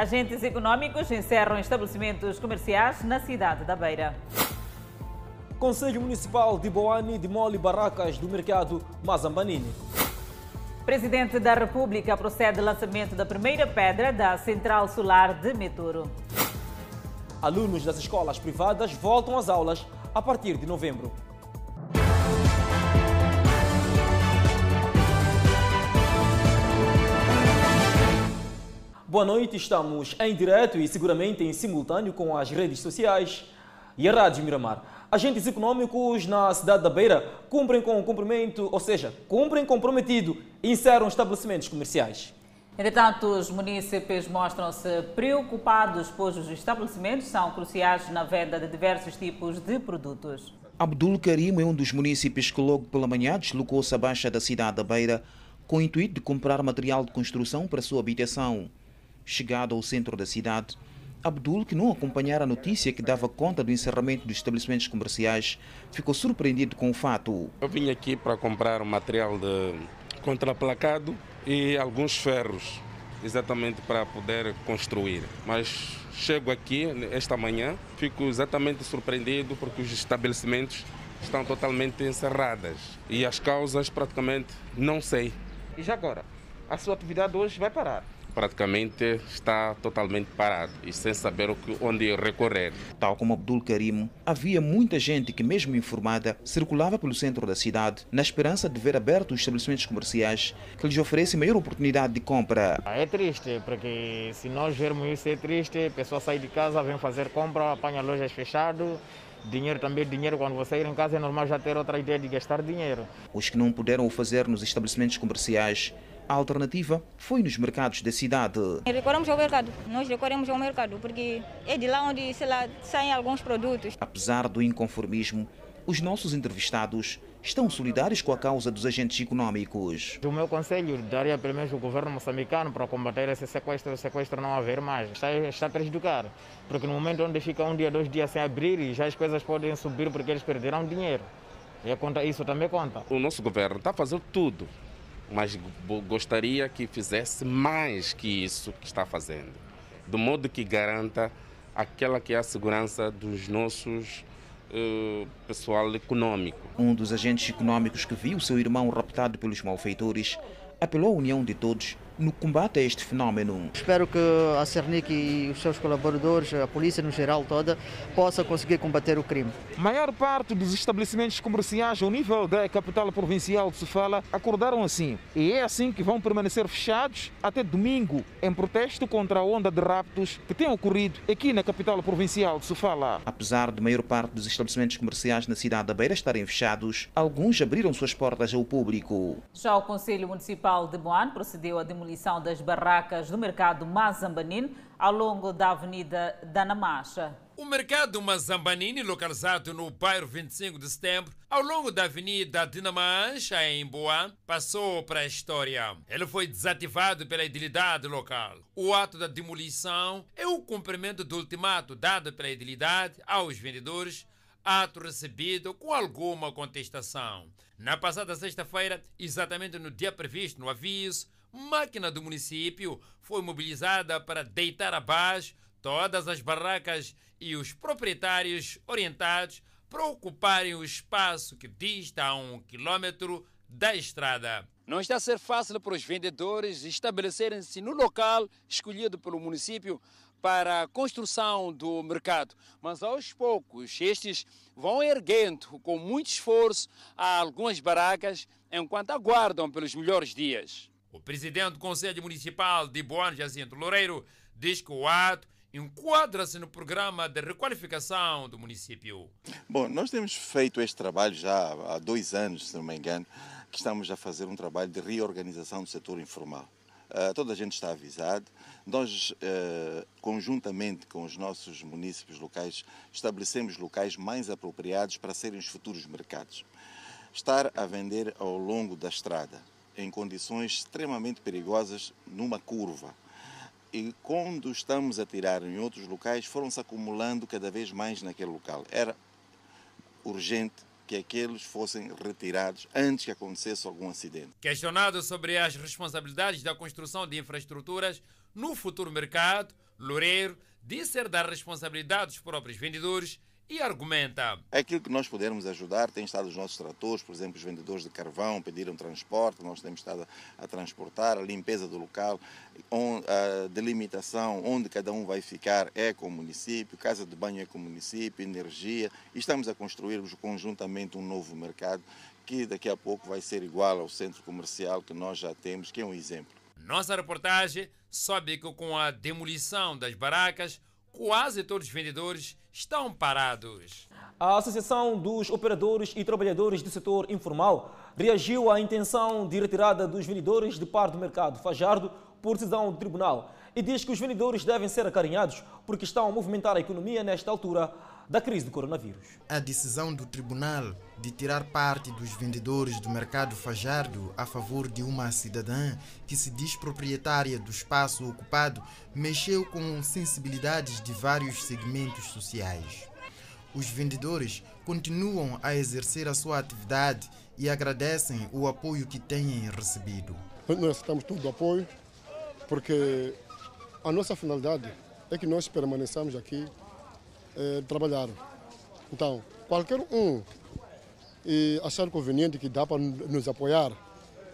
Agentes econômicos encerram estabelecimentos comerciais na cidade da Beira. Conselho Municipal de Boane demole barracas do mercado Mazambanini. Presidente da República procede ao lançamento da primeira pedra da Central Solar de Meturo. Alunos das escolas privadas voltam às aulas a partir de novembro. Boa noite, estamos em direto e seguramente em simultâneo com as redes sociais e a Rádio Miramar. Agentes econômicos na cidade da Beira cumprem com o cumprimento, ou seja, cumprem comprometido e encerram estabelecimentos comerciais. Entretanto, os munícipes mostram-se preocupados, pois os estabelecimentos são cruciais na venda de diversos tipos de produtos. Abdul Karim é um dos munícipes que logo pela manhã deslocou-se abaixo da cidade da Beira com o intuito de comprar material de construção para sua habitação. Chegado ao centro da cidade, Abdul, que não acompanhara a notícia que dava conta do encerramento dos estabelecimentos comerciais, ficou surpreendido com o fato. Eu vim aqui para comprar material de contraplacado e alguns ferros, exatamente para poder construir. Mas chego aqui esta manhã, fico exatamente surpreendido porque os estabelecimentos estão totalmente encerrados e as causas praticamente não sei. E já agora, a sua atividade hoje vai parar? Praticamente está totalmente parado e sem saber onde recorrer. Tal como Abdul Karim, havia muita gente que, mesmo informada, circulava pelo centro da cidade na esperança de ver abertos os estabelecimentos comerciais que lhes oferecem maior oportunidade de compra. É triste, porque se nós vermos isso é triste, a pessoa sai de casa, vem fazer compra, apanha lojas fechadas, Dinheiro também, dinheiro, quando você ir em casa é normal já ter outra ideia de gastar dinheiro. Os que não puderam o fazer nos estabelecimentos comerciais a alternativa foi nos mercados da cidade. Recorremos ao mercado, nós recorremos ao mercado, porque é de lá onde sei lá, saem alguns produtos. Apesar do inconformismo, os nossos entrevistados estão solidários com a causa dos agentes econômicos. O meu conselho daria pelo menos o governo moçambicano para combater esse sequestro, o sequestro não haver mais. Está, está a prejudicar, porque no momento onde fica um dia, dois dias sem abrir, já as coisas podem subir porque eles perderão dinheiro. E a conta, isso também conta. O nosso governo está fazendo tudo mas gostaria que fizesse mais que isso que está fazendo, do modo que garanta aquela que é a segurança dos nossos uh, pessoal econômico. Um dos agentes econômicos que viu seu irmão raptado pelos malfeitores apelou à união de todos no combate a este fenómeno. Espero que a Cernic e os seus colaboradores, a polícia no geral toda, possa conseguir combater o crime. A maior parte dos estabelecimentos comerciais ao nível da capital provincial de Sofala acordaram assim. E é assim que vão permanecer fechados até domingo, em protesto contra a onda de raptos que tem ocorrido aqui na capital provincial de Sofala. Apesar de maior parte dos estabelecimentos comerciais na cidade da Beira estarem fechados, alguns abriram suas portas ao público. Já o Conselho Municipal de Boan procedeu à demolição demolição das barracas do mercado Mazambanine ao longo da Avenida Danamacha. O mercado Mazambanini, localizado no bairro 25 de setembro, ao longo da Avenida Dinamancha, em Boa, passou para a história. Ele foi desativado pela idilidade local. O ato da demolição é o cumprimento do ultimato dado pela idilidade aos vendedores, ato recebido com alguma contestação. Na passada sexta-feira, exatamente no dia previsto no aviso, máquina do município foi mobilizada para deitar abaixo todas as barracas e os proprietários orientados para ocuparem o espaço que dista a um quilômetro da estrada. Não está a ser fácil para os vendedores estabelecerem-se no local escolhido pelo município para a construção do mercado, mas aos poucos estes vão erguendo com muito esforço algumas barracas enquanto aguardam pelos melhores dias. O presidente do Conselho Municipal de Boa Jacinto Loureiro diz que o ato enquadra-se no programa de requalificação do município. Bom, nós temos feito este trabalho já há dois anos, se não me engano, que estamos a fazer um trabalho de reorganização do setor informal. Uh, toda a gente está avisado. Nós, uh, conjuntamente com os nossos municípios locais, estabelecemos locais mais apropriados para serem os futuros mercados. Estar a vender ao longo da estrada, em condições extremamente perigosas numa curva. E quando estamos a tirar em outros locais, foram-se acumulando cada vez mais naquele local. Era urgente que aqueles fossem retirados antes que acontecesse algum acidente. Questionado sobre as responsabilidades da construção de infraestruturas no futuro mercado, Loureiro disse ser da responsabilidade dos próprios vendedores e argumenta. Aquilo que nós pudermos ajudar tem estado os nossos tratores, por exemplo, os vendedores de carvão pediram transporte, nós temos estado a, transportar, a limpeza do local, a delimitação onde cada um vai ficar é com o município, casa de banho é com o município, energia, e estamos a construir conjuntamente um novo mercado que daqui a pouco vai ser igual ao centro comercial que nós já temos, que é um exemplo. Nossa reportagem sobe que com a demolição das barracas, quase todos os vendedores estão parados. A Associação dos Operadores e Trabalhadores do Setor Informal reagiu à intenção de retirada dos vendedores de par do mercado Fajardo por decisão do tribunal e diz que os vendedores devem ser acarinhados porque estão a movimentar a economia nesta altura da crise do coronavírus. A decisão do tribunal de tirar parte dos vendedores do mercado Fajardo a favor de uma cidadã que se diz proprietária do espaço ocupado mexeu com sensibilidades de vários segmentos sociais. Os vendedores continuam a exercer a sua atividade e agradecem o apoio que têm recebido. Nós aceitamos todo o apoio, porque a nossa finalidade é que nós permaneçamos aqui é, trabalhar. Então, qualquer um e achar conveniente que dá para nos apoiar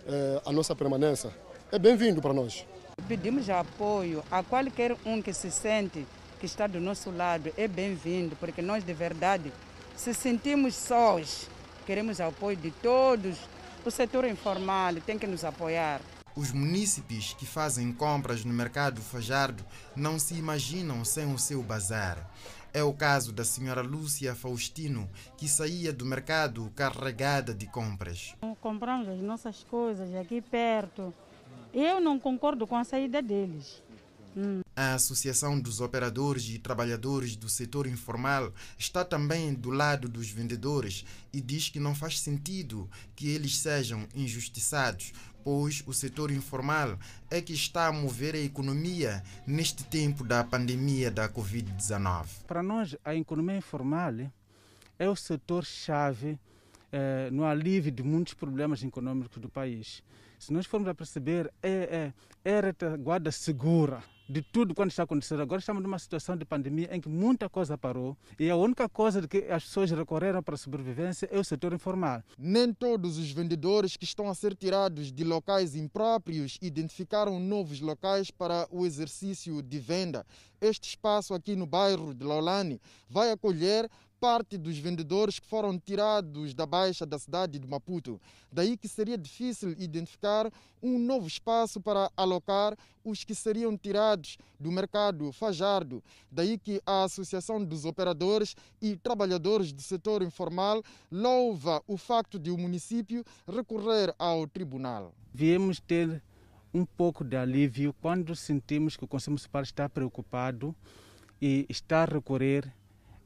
é, a nossa permanência, é bem-vindo para nós. Pedimos apoio a qualquer um que se sente que está do nosso lado, é bem-vindo, porque nós de verdade, se sentimos sós, queremos apoio de todos. O setor informal tem que nos apoiar. Os munícipes que fazem compras no mercado Fajardo não se imaginam sem o seu bazar. É o caso da senhora Lúcia Faustino, que saía do mercado carregada de compras. Compramos as nossas coisas aqui perto. Eu não concordo com a saída deles. Hum. A Associação dos Operadores e Trabalhadores do Setor Informal está também do lado dos vendedores e diz que não faz sentido que eles sejam injustiçados, pois o setor informal é que está a mover a economia neste tempo da pandemia da Covid-19. Para nós, a economia informal é o setor-chave eh, no alívio de muitos problemas econômicos do país. Se nós formos a perceber, é, é, é a retaguarda segura de tudo quando está acontecendo. Agora estamos numa situação de pandemia em que muita coisa parou e a única coisa de que as pessoas recorreram para a sobrevivência é o setor informal. Nem todos os vendedores que estão a ser tirados de locais impróprios identificaram novos locais para o exercício de venda. Este espaço aqui no bairro de Laulani vai acolher parte dos vendedores que foram tirados da baixa da cidade de Maputo. Daí que seria difícil identificar um novo espaço para alocar os que seriam tirados do mercado Fajardo. Daí que a Associação dos Operadores e Trabalhadores do Setor Informal louva o facto de o município recorrer ao tribunal. Viemos ter um pouco de alívio quando sentimos que o Conselho Municipal está preocupado e está a recorrer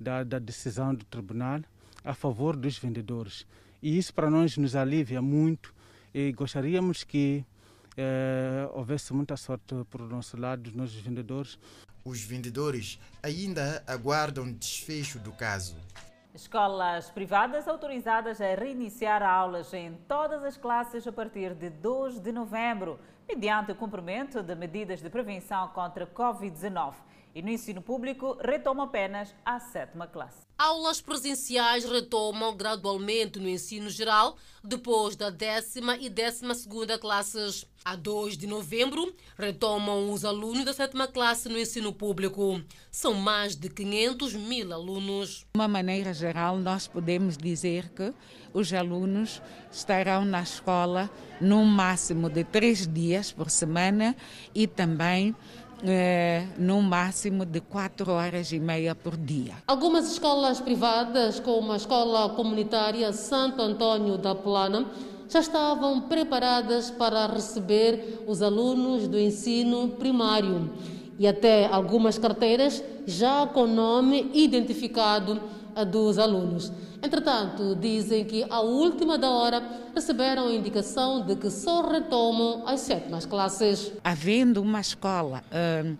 da, da decisão do tribunal a favor dos vendedores. E isso para nós nos alivia muito e gostaríamos que eh, houvesse muita sorte por nosso lado, nós vendedores. Os vendedores ainda aguardam desfecho do caso. Escolas privadas autorizadas a reiniciar aulas em todas as classes a partir de 2 de novembro, mediante o cumprimento de medidas de prevenção contra a Covid-19 e no ensino público retoma apenas a sétima classe. Aulas presenciais retomam gradualmente no ensino geral depois da décima e décima segunda classes. A 2 de novembro retomam os alunos da sétima classe no ensino público. São mais de 500 mil alunos. De uma maneira geral, nós podemos dizer que os alunos estarão na escola no máximo de três dias por semana e também é, no máximo de 4 horas e meia por dia. Algumas escolas privadas, como a Escola Comunitária Santo Antônio da Plana, já estavam preparadas para receber os alunos do ensino primário e até algumas carteiras já com nome identificado dos alunos. Entretanto, dizem que à última da hora receberam a indicação de que só retomam as sétimas classes. Havendo uma escola uh,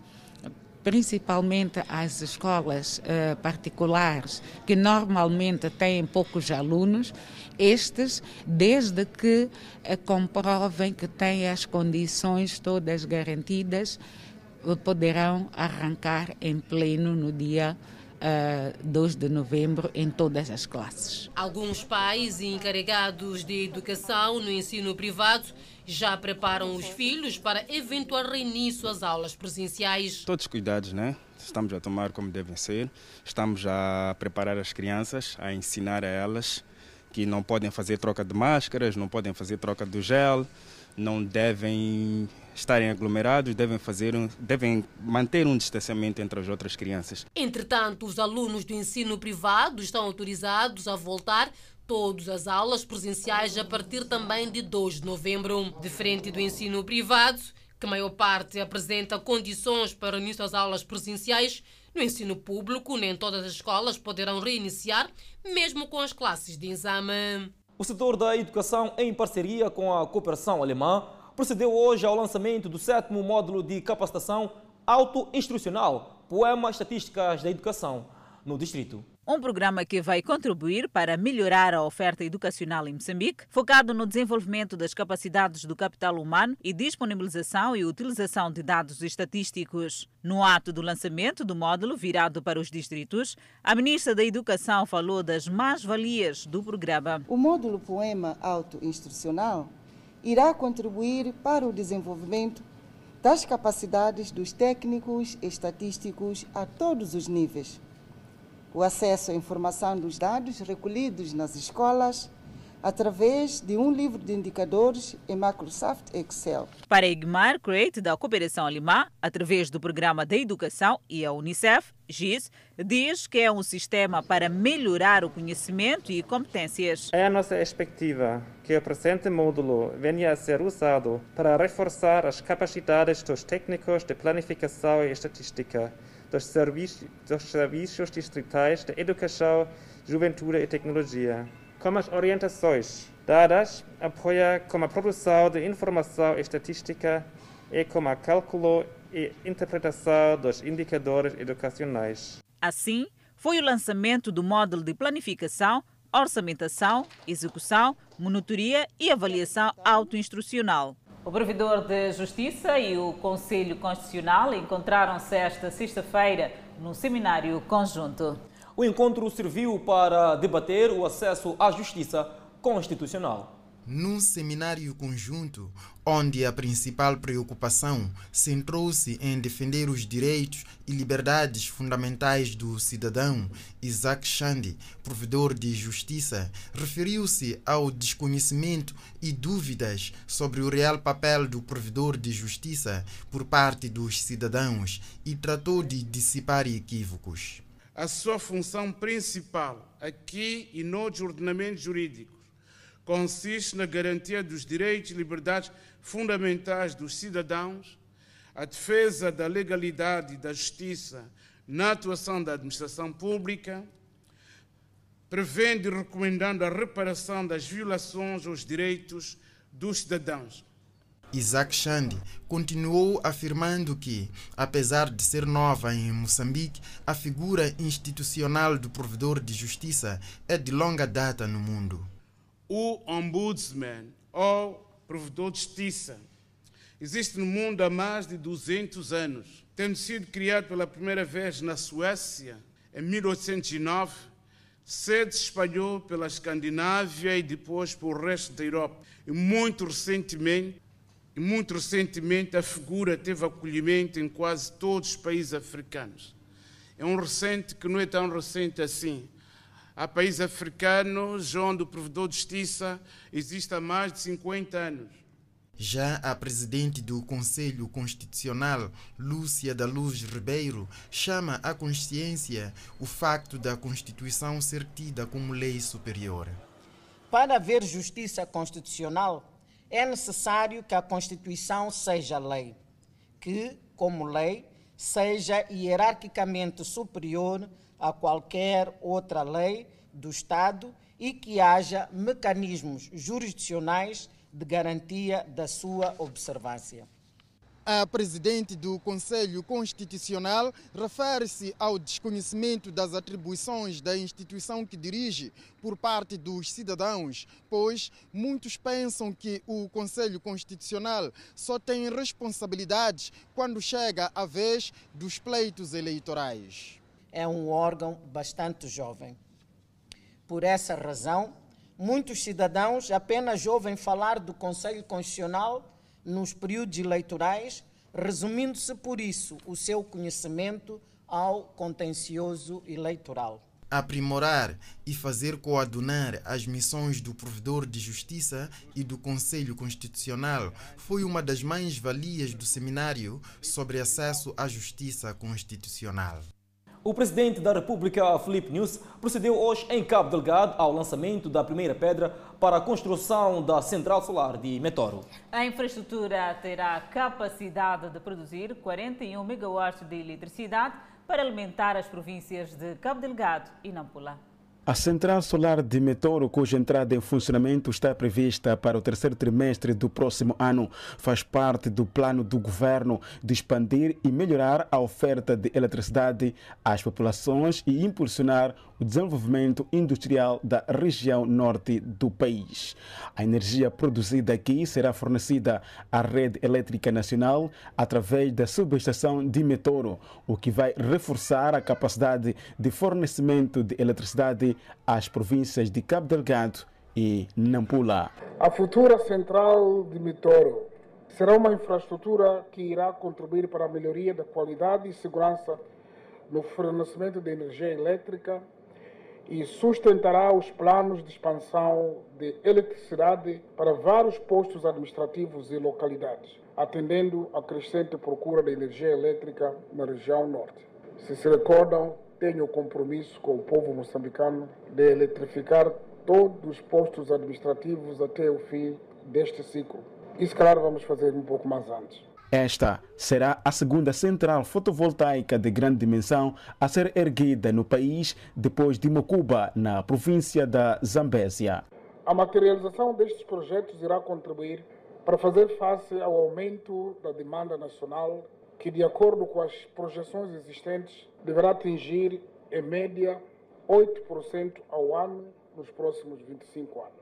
principalmente às escolas uh, particulares, que normalmente têm poucos alunos, estes, desde que uh, comprovem que têm as condições todas garantidas, poderão arrancar em pleno no dia uh, 2 de novembro em todas as classes. Alguns pais e encarregados de educação no ensino privado já preparam os filhos para eventual reinício às aulas presenciais. Todos os cuidados, né? Estamos a tomar como devem ser. Estamos a preparar as crianças, a ensinar a elas que não podem fazer troca de máscaras, não podem fazer troca do gel, não devem estarem aglomerados, devem, fazer um, devem manter um distanciamento entre as outras crianças. Entretanto, os alunos do ensino privado estão autorizados a voltar todas as aulas presenciais a partir também de 2 de novembro. Diferente do ensino privado, que a maior parte apresenta condições para o início das aulas presenciais, no ensino público, nem todas as escolas poderão reiniciar, mesmo com as classes de exame. O setor da educação, em parceria com a cooperação alemã, procedeu hoje ao lançamento do sétimo módulo de capacitação auto-instrucional Poemas Estatísticas da Educação no Distrito. Um programa que vai contribuir para melhorar a oferta educacional em Moçambique, focado no desenvolvimento das capacidades do capital humano e disponibilização e utilização de dados estatísticos. No ato do lançamento do módulo virado para os distritos, a ministra da Educação falou das mais-valias do programa. O módulo Poema Auto-Instrucional irá contribuir para o desenvolvimento das capacidades dos técnicos estatísticos a todos os níveis. O acesso à informação dos dados recolhidos nas escolas através de um livro de indicadores em Microsoft Excel. Para Igmar Create, da Cooperação Alemã, através do Programa da Educação e a Unicef, GIS, diz que é um sistema para melhorar o conhecimento e competências. É a nossa expectativa que o presente módulo venha a ser usado para reforçar as capacidades dos técnicos de planificação e estatística dos, serviços, dos serviços distritais de educação, juventude e tecnologia. Como as orientações dadas apoia como a produção de informação estatística e como a cálculo e interpretação dos indicadores educacionais. Assim, foi o lançamento do módulo de planificação, orçamentação, execução, monitoria e avaliação autoinstrucional. O provedor de Justiça e o Conselho Constitucional encontraram-se esta sexta-feira num seminário conjunto. O encontro serviu para debater o acesso à justiça constitucional num seminário conjunto, onde a principal preocupação centrou-se em defender os direitos e liberdades fundamentais do cidadão, Isaac Chande, provedor de justiça, referiu-se ao desconhecimento e dúvidas sobre o real papel do provedor de justiça por parte dos cidadãos e tratou de dissipar equívocos. A sua função principal aqui e nos ordenamentos jurídicos consiste na garantia dos direitos e liberdades fundamentais dos cidadãos, a defesa da legalidade e da justiça na atuação da administração pública, prevendo e recomendando a reparação das violações aos direitos dos cidadãos. Isaac Chande continuou afirmando que, apesar de ser nova em Moçambique, a figura institucional do provedor de justiça é de longa data no mundo o ombudsman ou provedor de justiça. Existe no mundo há mais de 200 anos, tendo sido criado pela primeira vez na Suécia em 1809, se espalhou pela Escandinávia e depois pelo resto da Europa. E muito recentemente, e muito recentemente a figura teve acolhimento em quase todos os países africanos. É um recente que não é tão recente assim. Há países africanos onde o provedor de justiça existe há mais de 50 anos. Já a presidente do Conselho Constitucional, Lúcia da Luz Ribeiro, chama à consciência o facto da Constituição ser tida como lei superior. Para haver justiça constitucional, é necessário que a Constituição seja lei, que, como lei, seja hierarquicamente superior a qualquer outra lei do Estado e que haja mecanismos jurisdicionais de garantia da sua observância. A presidente do Conselho Constitucional refere-se ao desconhecimento das atribuições da instituição que dirige por parte dos cidadãos, pois muitos pensam que o Conselho Constitucional só tem responsabilidades quando chega a vez dos pleitos eleitorais. É um órgão bastante jovem. Por essa razão, muitos cidadãos apenas ouvem falar do Conselho Constitucional nos períodos eleitorais, resumindo-se por isso o seu conhecimento ao contencioso eleitoral. Aprimorar e fazer coadunar as missões do provedor de justiça e do Conselho Constitucional foi uma das mais-valias do seminário sobre acesso à justiça constitucional. O presidente da República, Felipe News, procedeu hoje em Cabo Delgado ao lançamento da primeira pedra para a construção da central solar de Metoro. A infraestrutura terá capacidade de produzir 41 megawatts de eletricidade para alimentar as províncias de Cabo Delgado e Nampula. A central solar de Metoro, cuja entrada em funcionamento está prevista para o terceiro trimestre do próximo ano, faz parte do plano do governo de expandir e melhorar a oferta de eletricidade às populações e impulsionar o desenvolvimento industrial da região norte do país. A energia produzida aqui será fornecida à rede elétrica nacional através da subestação de Metoro, o que vai reforçar a capacidade de fornecimento de eletricidade às províncias de Cabo Delgado e Nampula. A futura central de Metoro será uma infraestrutura que irá contribuir para a melhoria da qualidade e segurança no fornecimento de energia elétrica e sustentará os planos de expansão de eletricidade para vários postos administrativos e localidades, atendendo à crescente procura de energia elétrica na região norte. Se se recordam, tenho o compromisso com o povo moçambicano de eletrificar todos os postos administrativos até o fim deste ciclo. E se calhar vamos fazer um pouco mais antes. Esta será a segunda central fotovoltaica de grande dimensão a ser erguida no país depois de Mocuba, na província da Zambésia. A materialização destes projetos irá contribuir para fazer face ao aumento da demanda nacional, que, de acordo com as projeções existentes, deverá atingir, em média, 8% ao ano nos próximos 25 anos.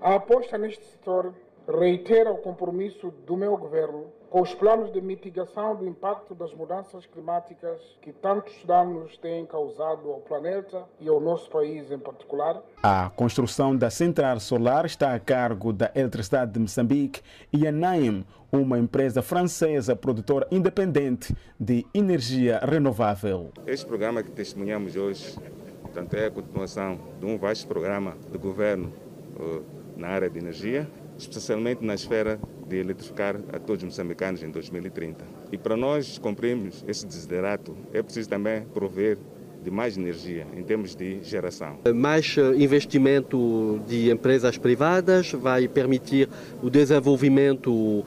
A aposta neste setor reitera o compromisso do meu governo com os planos de mitigação do impacto das mudanças climáticas que tantos danos têm causado ao planeta e ao nosso país em particular. A construção da central solar está a cargo da Eletricidade de Moçambique e a NAIM, uma empresa francesa produtora independente de energia renovável. Este programa que testemunhamos hoje portanto, é a continuação de um vasto programa do governo uh, na área de energia especialmente na esfera de eletrificar a todos os moçambicanos em 2030. E para nós cumprirmos esse desiderato, é preciso também prover de mais energia em termos de geração. Mais investimento de empresas privadas vai permitir o desenvolvimento uh,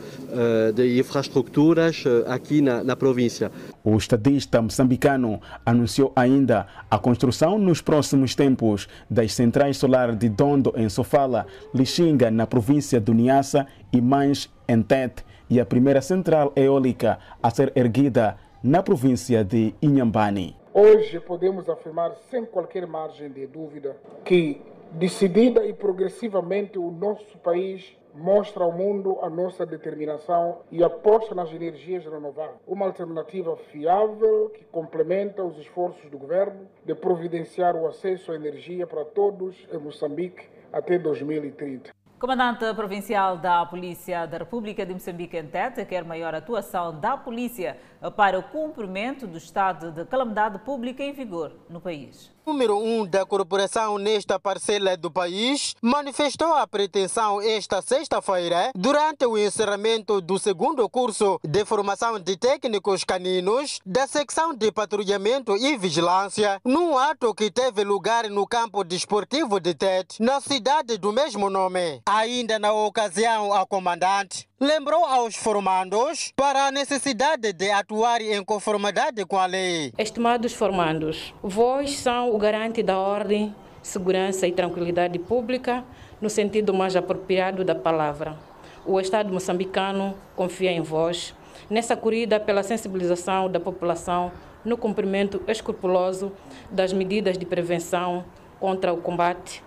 de infraestruturas uh, aqui na, na província. O estadista moçambicano anunciou ainda a construção nos próximos tempos das centrais solares de Dondo em Sofala, Lixinga na província do Niassa e Mães em Tete e a primeira central eólica a ser erguida na província de Inhambane. Hoje podemos afirmar sem qualquer margem de dúvida que, decidida e progressivamente, o nosso país mostra ao mundo a nossa determinação e aposta nas energias renováveis. Uma alternativa fiável que complementa os esforços do governo de providenciar o acesso à energia para todos em Moçambique até 2030. Comandante Provincial da Polícia da República de Moçambique em Tete quer maior atuação da polícia para o cumprimento do estado de calamidade pública em vigor no país. Número 1 um da corporação nesta parcela do país manifestou a pretensão esta sexta-feira durante o encerramento do segundo curso de formação de técnicos caninos da secção de patrulhamento e vigilância, num ato que teve lugar no campo desportivo de Tete, na cidade do mesmo nome. Ainda na ocasião, a comandante lembrou aos formandos para a necessidade de atuar em conformidade com a lei. Estimados formandos, vós são o garante da ordem, segurança e tranquilidade pública no sentido mais apropriado da palavra. O Estado moçambicano confia em vós nessa corrida pela sensibilização da população no cumprimento escrupuloso das medidas de prevenção contra o combate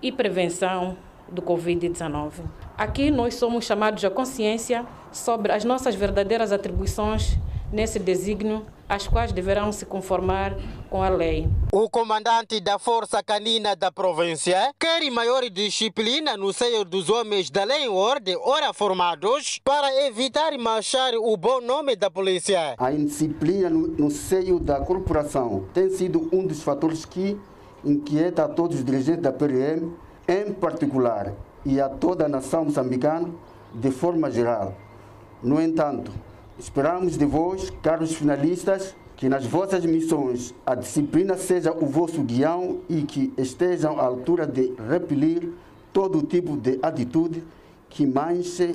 e prevenção do Covid-19. Aqui nós somos chamados à consciência sobre as nossas verdadeiras atribuições nesse desígnio, as quais deverão se conformar com a lei. O comandante da Força Canina da província quer maior disciplina no seio dos homens da lei e ordem, ora formados, para evitar manchar o bom nome da polícia. A indisciplina no, no seio da corporação tem sido um dos fatores que inquieta a todos os dirigentes da PRM, em particular, e a toda a nação moçambicana de forma geral. No entanto, esperamos de vós, caros finalistas, que nas vossas missões a disciplina seja o vosso guião e que estejam à altura de repelir todo tipo de atitude que manche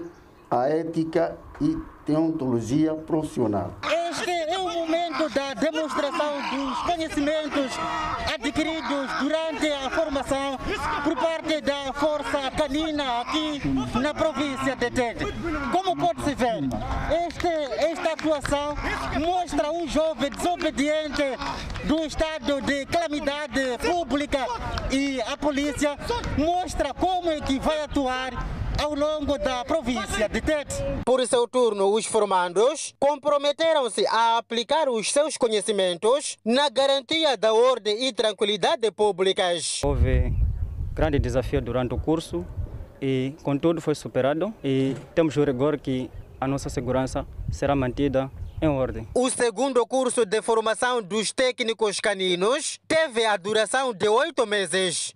a ética e deontologia profissional. Este é o momento da demonstração dos conhecimentos adquiridos durante a formação por parte da Força Canina aqui na província de Tete. Como pode-se ver, este, esta atuação mostra um jovem desobediente do estado de calamidade pública e a polícia mostra como é que vai atuar ao longo da província de Tete. Por seu turno, os formandos comprometeram-se a aplicar os seus conhecimentos na garantia da ordem e tranquilidade públicas. Houve grande desafio durante o curso e, contudo, foi superado e temos o rigor que a nossa segurança será mantida em ordem. O segundo curso de formação dos técnicos caninos teve a duração de oito meses.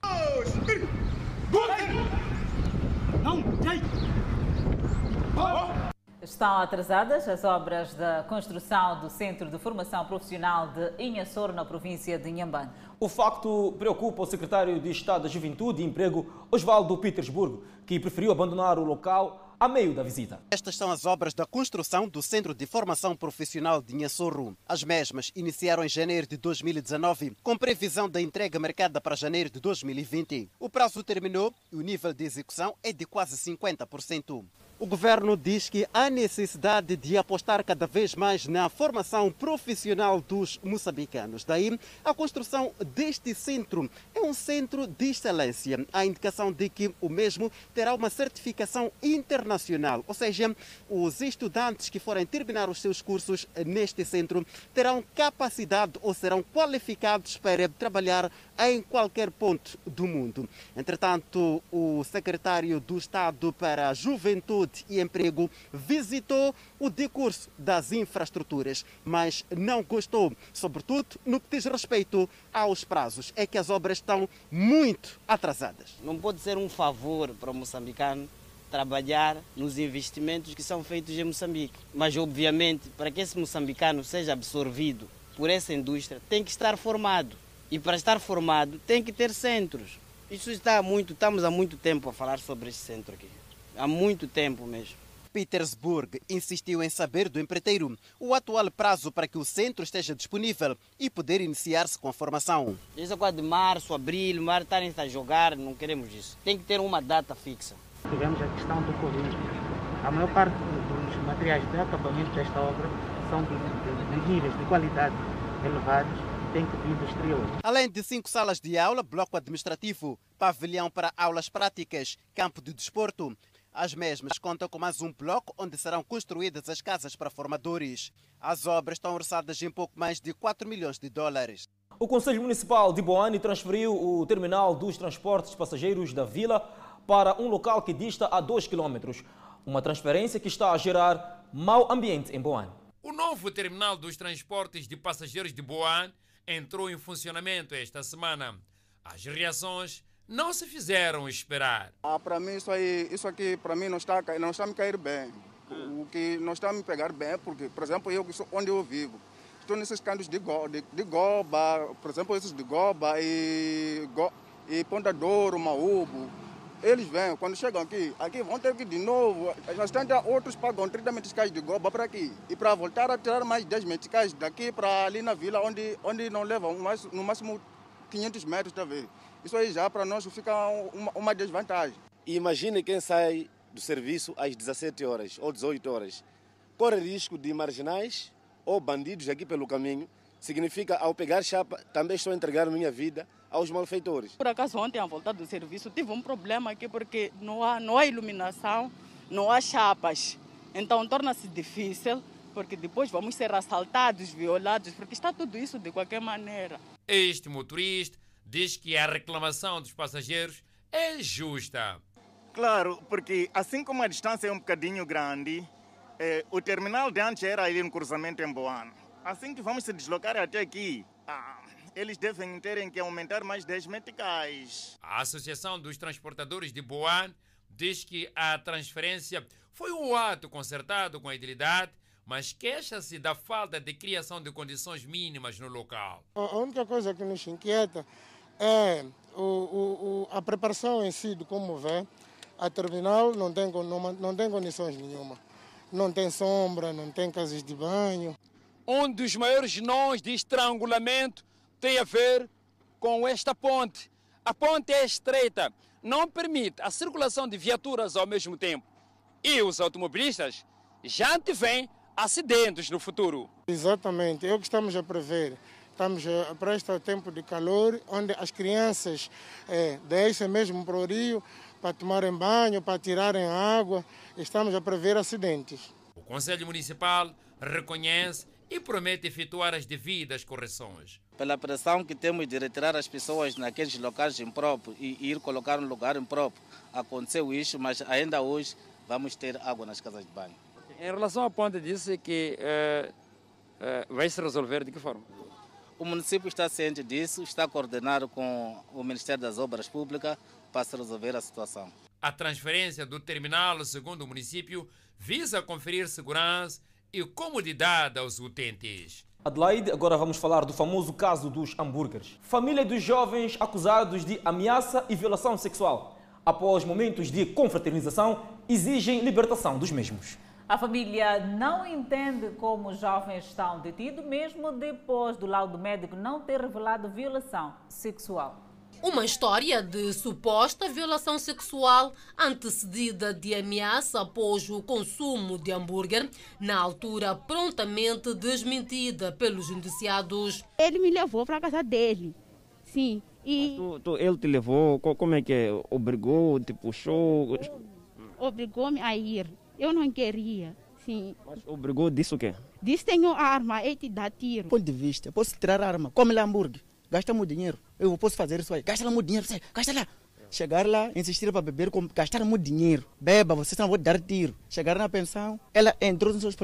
Estão atrasadas as obras da construção do Centro de Formação Profissional de Inhassor, na província de Inhambane. O facto preocupa o secretário de Estado da Juventude e Emprego, Osvaldo Petersburgo, que preferiu abandonar o local a meio da visita. Estas são as obras da construção do Centro de Formação Profissional de Inhaçorro. As mesmas iniciaram em janeiro de 2019, com previsão da entrega marcada para janeiro de 2020. O prazo terminou e o nível de execução é de quase 50%. O governo diz que há necessidade de apostar cada vez mais na formação profissional dos moçambicanos. Daí, a construção deste centro é um centro de excelência. A indicação de que o mesmo terá uma certificação internacional, ou seja, os estudantes que forem terminar os seus cursos neste centro terão capacidade ou serão qualificados para trabalhar em qualquer ponto do mundo. Entretanto, o secretário do Estado para a Juventude e Emprego visitou o decurso das infraestruturas, mas não gostou, sobretudo no que diz respeito aos prazos. É que as obras estão muito atrasadas. Não pode ser um favor para o moçambicano trabalhar nos investimentos que são feitos em Moçambique. Mas, obviamente, para que esse moçambicano seja absorvido por essa indústria, tem que estar formado. E para estar formado, tem que ter centros. Isso está muito, estamos há muito tempo a falar sobre esse centro aqui. Há muito tempo mesmo. Petersburg insistiu em saber do empreiteiro o atual prazo para que o centro esteja disponível e poder iniciar-se com a formação. Isso é quase de março, abril, março, estarem a jogar, não queremos isso. Tem que ter uma data fixa. Tivemos a questão do Covid. A maior parte dos materiais de acabamento desta obra são de, de, de níveis de qualidade elevados tem que vir do exterior. Além de cinco salas de aula, bloco administrativo, pavilhão para aulas práticas, campo de desporto, as mesmas contam com mais um bloco onde serão construídas as casas para formadores. As obras estão orçadas em pouco mais de 4 milhões de dólares. O Conselho Municipal de Boane transferiu o terminal dos transportes passageiros da vila para um local que dista a 2 quilômetros. Uma transferência que está a gerar mau ambiente em Boane. O novo terminal dos transportes de passageiros de Boane entrou em funcionamento esta semana. As reações não se fizeram esperar. Ah, para mim isso aí, isso aqui para mim não está não está me cair bem. O que não está me pegar bem é porque, por exemplo, eu onde eu vivo, estou nesses cantos de, go, de, de Goba, por exemplo, esses de Goba e, go, e Ponta Douro. Eles vêm, quando chegam aqui, aqui vão ter que de novo. Temos outros pagam 30 meticais de Goba para aqui. E para voltar a tirar mais 10 meticais daqui para ali na vila, onde, onde não levam no máximo 500 metros, tá vendo? Isso aí já para nós fica uma, uma desvantagem. Imagine quem sai do serviço às 17 horas ou 18 horas. corre risco de marginais ou bandidos aqui pelo caminho. Significa, ao pegar chapa, também estou a entregar minha vida aos malfeitores. Por acaso, ontem, à volta do serviço, tive um problema aqui porque não há, não há iluminação, não há chapas. Então, torna-se difícil, porque depois vamos ser assaltados, violados, porque está tudo isso de qualquer maneira. Este motorista diz que a reclamação dos passageiros é justa. Claro, porque assim como a distância é um bocadinho grande, eh, o terminal de antes era ali no cruzamento em Boano. Assim que vamos se deslocar até aqui, ah, eles devem terem que aumentar mais 10 meticais. A Associação dos Transportadores de Boan diz que a transferência foi um ato concertado com a idilidade, mas queixa-se da falta de criação de condições mínimas no local. A única coisa que nos inquieta é o, o, o, a preparação em si de como vê. A terminal não tem, não, não tem condições nenhuma. Não tem sombra, não tem casas de banho. Um dos maiores nós de estrangulamento tem a ver com esta ponte. A ponte é estreita, não permite a circulação de viaturas ao mesmo tempo. E os automobilistas já antevêm acidentes no futuro. Exatamente, é o que estamos a prever. Estamos para este tempo de calor, onde as crianças é, descem mesmo para o rio para tomarem banho, para tirarem água. Estamos a prever acidentes. O Conselho Municipal reconhece e promete efetuar as devidas correções. Pela pressão que temos de retirar as pessoas naqueles locais impróprios e ir colocar no lugar impróprio, aconteceu isso, mas ainda hoje vamos ter água nas casas de banho. Em relação à ponte, disse que eh, eh, vai se resolver de que forma? O município está ciente disso, está coordenado com o Ministério das Obras Públicas para se resolver a situação. A transferência do terminal, segundo o município, visa conferir segurança e comodidade aos utentes. Adelaide, agora vamos falar do famoso caso dos hambúrgueres. Família dos jovens acusados de ameaça e violação sexual. Após momentos de confraternização, exigem libertação dos mesmos. A família não entende como os jovens estão detidos, mesmo depois do laudo médico não ter revelado violação sexual. Uma história de suposta violação sexual antecedida de ameaça após o consumo de hambúrguer, na altura prontamente desmentida pelos indiciados. Ele me levou para a casa dele, sim. E tu, tu, ele te levou, como é que é? Obrigou, te puxou? Obrigou-me a ir. Eu não queria, sim. Mas obrigou disso o quê? Disse tenho arma, ele te dá tiro. Ponto de vista, posso tirar a arma, come lá hambúrguer, gasta meu dinheiro. Eu posso fazer isso aí, gasta lá meu dinheiro, você, gasta lá. Chegar lá, insistir para beber, gastar muito dinheiro. Beba, vocês não vão dar tiro. Chegar na pensão, ela entrou nos seus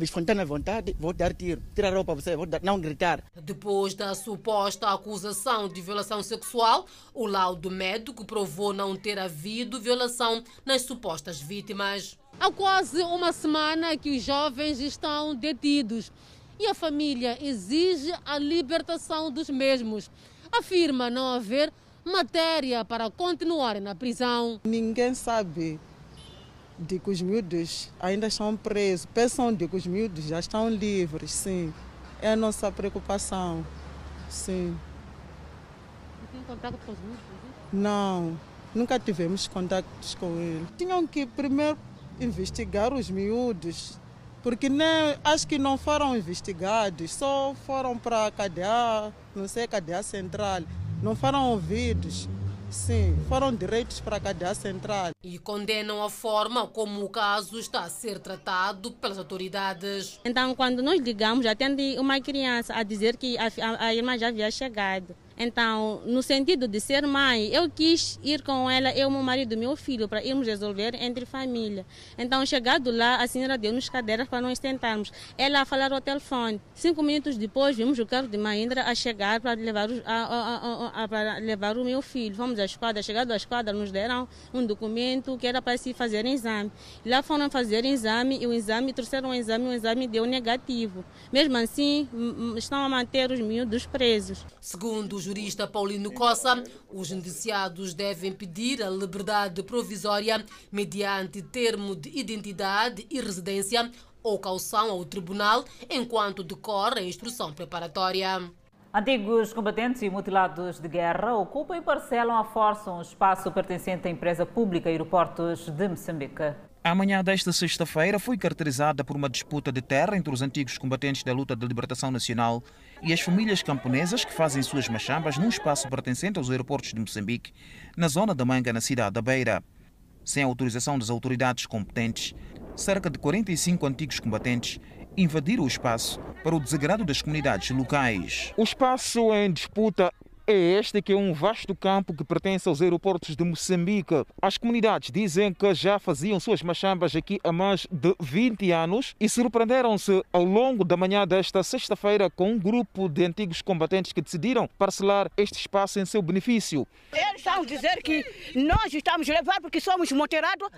espontânea vontade, vou dar tiro. Tirar a roupa, você, vou dar, não gritar. Depois da suposta acusação de violação sexual, o laudo médico provou não ter havido violação nas supostas vítimas. Há quase uma semana que os jovens estão detidos e a família exige a libertação dos mesmos. Afirma não haver matéria para continuarem na prisão. Ninguém sabe de que os miúdos ainda estão presos. Pensam de que os miúdos já estão livres, sim. É a nossa preocupação, sim. Tem contato com os miúdos? Não, nunca tivemos contatos com eles. Tinham que primeiro investigar os miúdos, porque nem, acho que não foram investigados, só foram para a cadeia, não sei, cadeia central, não foram ouvidos. Sim, foram direitos para a cadeia central. E condenam a forma como o caso está a ser tratado pelas autoridades. Então, quando nós ligamos, atende uma criança a dizer que a, a, a irmã já havia chegado. Então, no sentido de ser mãe, eu quis ir com ela, eu, meu marido meu filho, para irmos resolver entre família. Então, chegado lá, a senhora deu-nos cadeiras para nós tentarmos. Ela a falar ao telefone. Cinco minutos depois, vimos o carro de Mahindra a chegar para levar, o, a, a, a, levar o meu filho. Fomos à esquadra. Chegado à esquadra, nos deram um documento que era para se fazer exame. Lá foram fazer exame e o exame, trouxeram um exame, o exame deu negativo. Mesmo assim, estão a manter os miúdos presos. Segundo jurista Paulino Coça, os indiciados devem pedir a liberdade provisória mediante termo de identidade e residência ou calção ao tribunal enquanto decorre a instrução preparatória. Antigos combatentes e mutilados de guerra ocupam e parcelam a força um espaço pertencente à empresa pública Aeroportos de Moçambique. A manhã desta sexta-feira foi caracterizada por uma disputa de terra entre os antigos combatentes da luta de libertação nacional e as famílias camponesas que fazem suas machambas num espaço pertencente aos aeroportos de Moçambique, na zona da Manga, na cidade da Beira. Sem autorização das autoridades competentes, cerca de 45 antigos combatentes invadiram o espaço para o desagrado das comunidades locais. O espaço em disputa é este que é um vasto campo que pertence aos aeroportos de Moçambique. As comunidades dizem que já faziam suas machambas aqui há mais de 20 anos e surpreenderam-se ao longo da manhã desta sexta-feira com um grupo de antigos combatentes que decidiram parcelar este espaço em seu benefício. Eles estão a dizer que nós estamos a levar porque somos monterados,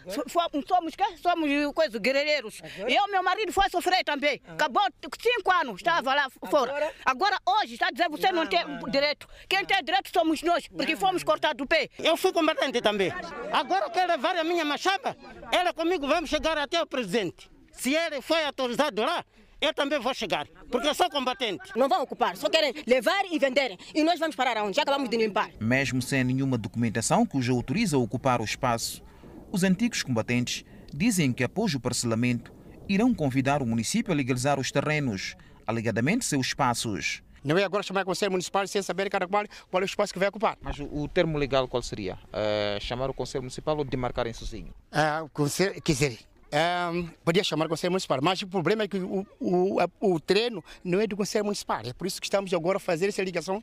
somos que somos coisa, guerreiros. Eu, meu marido, foi sofrer também. Acabou cinco anos, estava lá fora. Agora, hoje, está a dizer que você não tem direito. Quem tem direito somos nós, porque fomos cortados do pé. Eu fui combatente também. Agora quero levar a minha machamba. Ela comigo vamos chegar até o presidente. Se ele foi autorizado lá, eu também vou chegar, porque eu sou combatente. Não vão ocupar, só querem levar e venderem. E nós vamos parar aonde? Já acabamos de limpar. Mesmo sem nenhuma documentação que os autoriza a ocupar o espaço, os antigos combatentes dizem que após o parcelamento irão convidar o município a legalizar os terrenos, alegadamente seus espaços. Não é agora chamar o Conselho Municipal sem saber cada qual, qual é o espaço que vai ocupar. Mas o, o termo legal qual seria? É, chamar o Conselho Municipal ou demarcarem sozinho? O Conselho, quer dizer, é, podia chamar o Conselho Municipal, mas o problema é que o, o, o treino não é do Conselho Municipal. É por isso que estamos agora a fazer essa ligação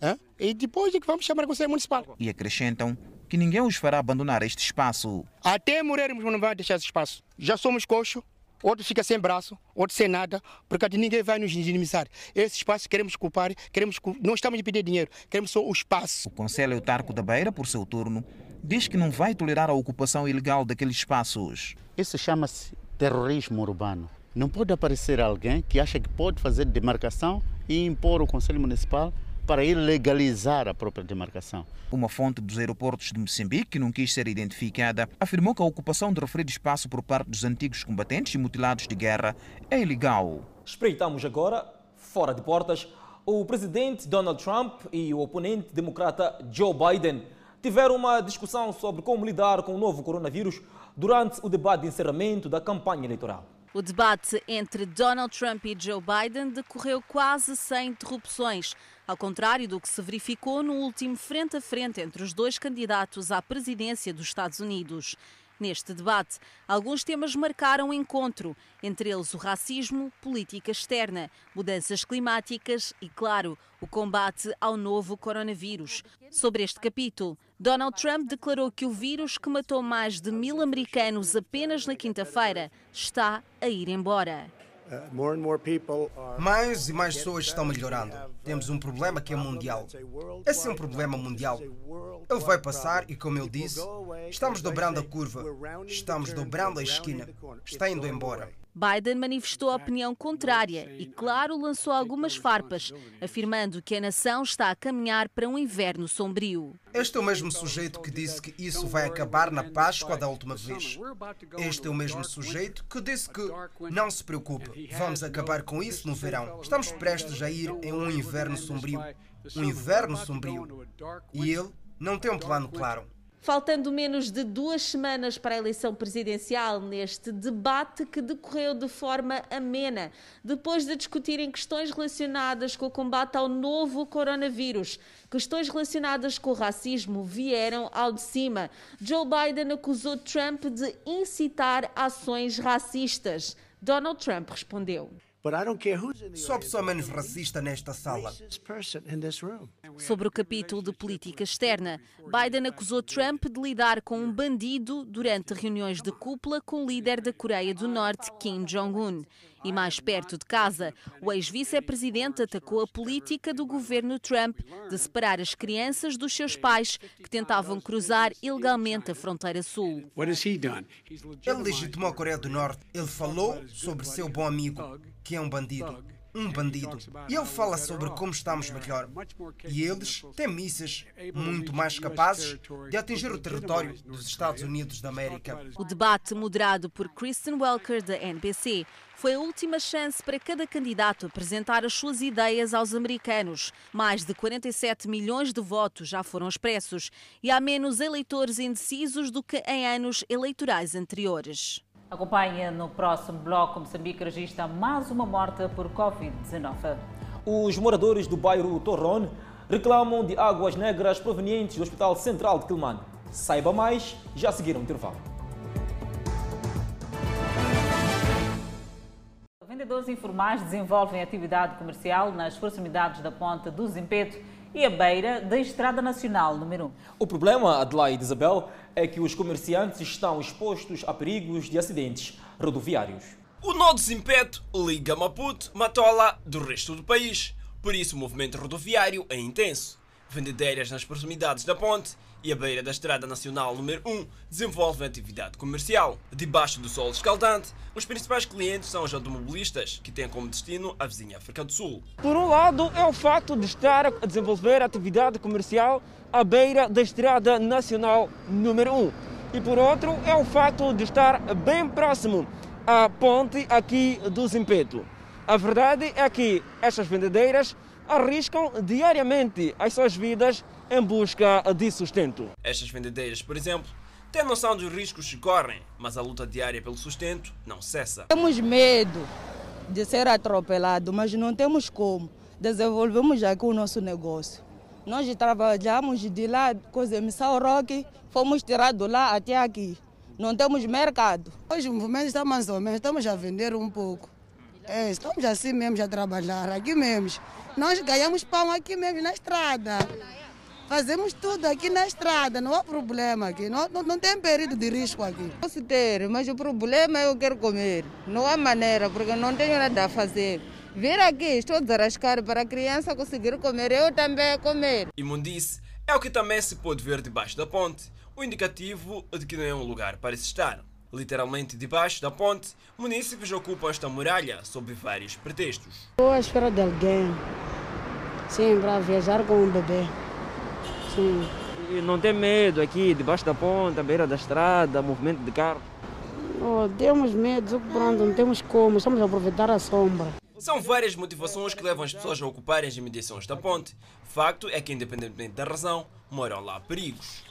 é? e depois é que vamos chamar o Conselho Municipal. E acrescentam que ninguém os fará abandonar este espaço. Até morrermos não vai deixar esse espaço. Já somos coxos, outro fica sem braço, outro sem nada, porque ninguém vai nos inimizar. Esse espaço queremos ocupar, queremos, não estamos a pedir dinheiro, queremos só o espaço. O Conselho Eutarco da Beira, por seu turno, diz que não vai tolerar a ocupação ilegal daqueles espaços. Isso chama-se terrorismo urbano. Não pode aparecer alguém que acha que pode fazer demarcação e impor o Conselho Municipal para ir legalizar a própria demarcação. Uma fonte dos aeroportos de Moçambique, que não quis ser identificada, afirmou que a ocupação do referido espaço por parte dos antigos combatentes e mutilados de guerra é ilegal. Espreitamos agora, fora de portas, o presidente Donald Trump e o oponente democrata Joe Biden tiveram uma discussão sobre como lidar com o novo coronavírus durante o debate de encerramento da campanha eleitoral. O debate entre Donald Trump e Joe Biden decorreu quase sem interrupções, ao contrário do que se verificou no último frente a frente entre os dois candidatos à presidência dos Estados Unidos. Neste debate, alguns temas marcaram o encontro, entre eles o racismo, política externa, mudanças climáticas e, claro, o combate ao novo coronavírus. Sobre este capítulo, Donald Trump declarou que o vírus que matou mais de mil americanos apenas na quinta-feira está a ir embora. Mais e mais pessoas estão melhorando. Temos um problema que é mundial. Esse é um problema mundial. Ele vai passar e, como eu disse, estamos dobrando a curva. Estamos dobrando a esquina. Está indo embora. Biden manifestou a opinião contrária e, claro, lançou algumas farpas, afirmando que a nação está a caminhar para um inverno sombrio. Este é o mesmo sujeito que disse que isso vai acabar na Páscoa da última vez. Este é o mesmo sujeito que disse que não se preocupe, vamos acabar com isso no verão. Estamos prestes a ir em um inverno sombrio. Um inverno sombrio. E ele não tem um plano claro. Faltando menos de duas semanas para a eleição presidencial, neste debate que decorreu de forma amena, depois de discutirem questões relacionadas com o combate ao novo coronavírus, questões relacionadas com o racismo vieram ao de cima. Joe Biden acusou Trump de incitar ações racistas. Donald Trump respondeu. Só a pessoa menos racista nesta sala. Sobre o capítulo de política externa, Biden acusou Trump de lidar com um bandido durante reuniões de cúpula com o líder da Coreia do Norte, Kim Jong-un. E mais perto de casa, o ex-vice-presidente atacou a política do governo Trump de separar as crianças dos seus pais que tentavam cruzar ilegalmente a fronteira sul. Ele legitimou a Coreia do Norte. Ele falou sobre seu bom amigo, que é um bandido. um bandido. E ele fala sobre como estamos melhor. E eles têm mísseis muito mais capazes de atingir o território dos Estados Unidos da América. O debate moderado por Kristen Welker, da NBC, foi a última chance para cada candidato apresentar as suas ideias aos americanos. Mais de 47 milhões de votos já foram expressos e há menos eleitores indecisos do que em anos eleitorais anteriores. Acompanhe no próximo bloco. Moçambique registra mais uma morte por Covid-19. Os moradores do bairro Torrone reclamam de águas negras provenientes do Hospital Central de Quilmane. Saiba mais, já seguiram o intervalo. Vendedores informais desenvolvem atividade comercial nas proximidades da Ponte do Zimpeto e a beira da Estrada Nacional número 1. O problema, Adelaide Isabel, é que os comerciantes estão expostos a perigos de acidentes rodoviários. O nó do Zimpeto liga Maputo, Matola do resto do país. Por isso o movimento rodoviário é intenso. Vendedeiras nas proximidades da ponte e a beira da Estrada Nacional número 1 desenvolvem atividade comercial. Debaixo do sol escaldante, os principais clientes são os automobilistas, que têm como destino a vizinha África do Sul. Por um lado, é o facto de estar a desenvolver atividade comercial à beira da Estrada Nacional número 1. E por outro, é o facto de estar bem próximo à ponte aqui do Zimpeto. A verdade é que estas vendedeiras arriscam diariamente as suas vidas em busca de sustento. Estas vendedeiras, por exemplo, têm noção dos riscos que correm, mas a luta diária pelo sustento não cessa. Temos medo de ser atropelado, mas não temos como. Desenvolvemos aqui o nosso negócio. Nós trabalhamos de lá, coisa Missão Roque, fomos tirados lá até aqui. Não temos mercado. Hoje o movimento está mais ou menos, estamos a vender um pouco. É, estamos assim mesmo a trabalhar, aqui mesmo. Nós ganhamos pão aqui mesmo na estrada. Fazemos tudo aqui na estrada, não há problema aqui, não, não, não tem período de risco aqui. Posso ter, mas o problema é eu quero comer. Não há maneira, porque não tenho nada a fazer. Vir aqui, estou a desarrascar para a criança conseguir comer, eu também comer. Imundice é o que também se pode ver debaixo da ponte, o indicativo de que não é um lugar para se estar. Literalmente debaixo da ponte, munícipes ocupam esta muralha sob vários pretextos. Estou à espera de alguém, sim, para viajar com um bebê. E não tem medo aqui, debaixo da ponte, à beira da estrada, movimento de carro? Oh, temos medo, pronto, não temos como, estamos a aproveitar a sombra. São várias motivações que levam as pessoas a ocuparem as imediações da ponte. Facto é que, independentemente da razão, moram lá perigos.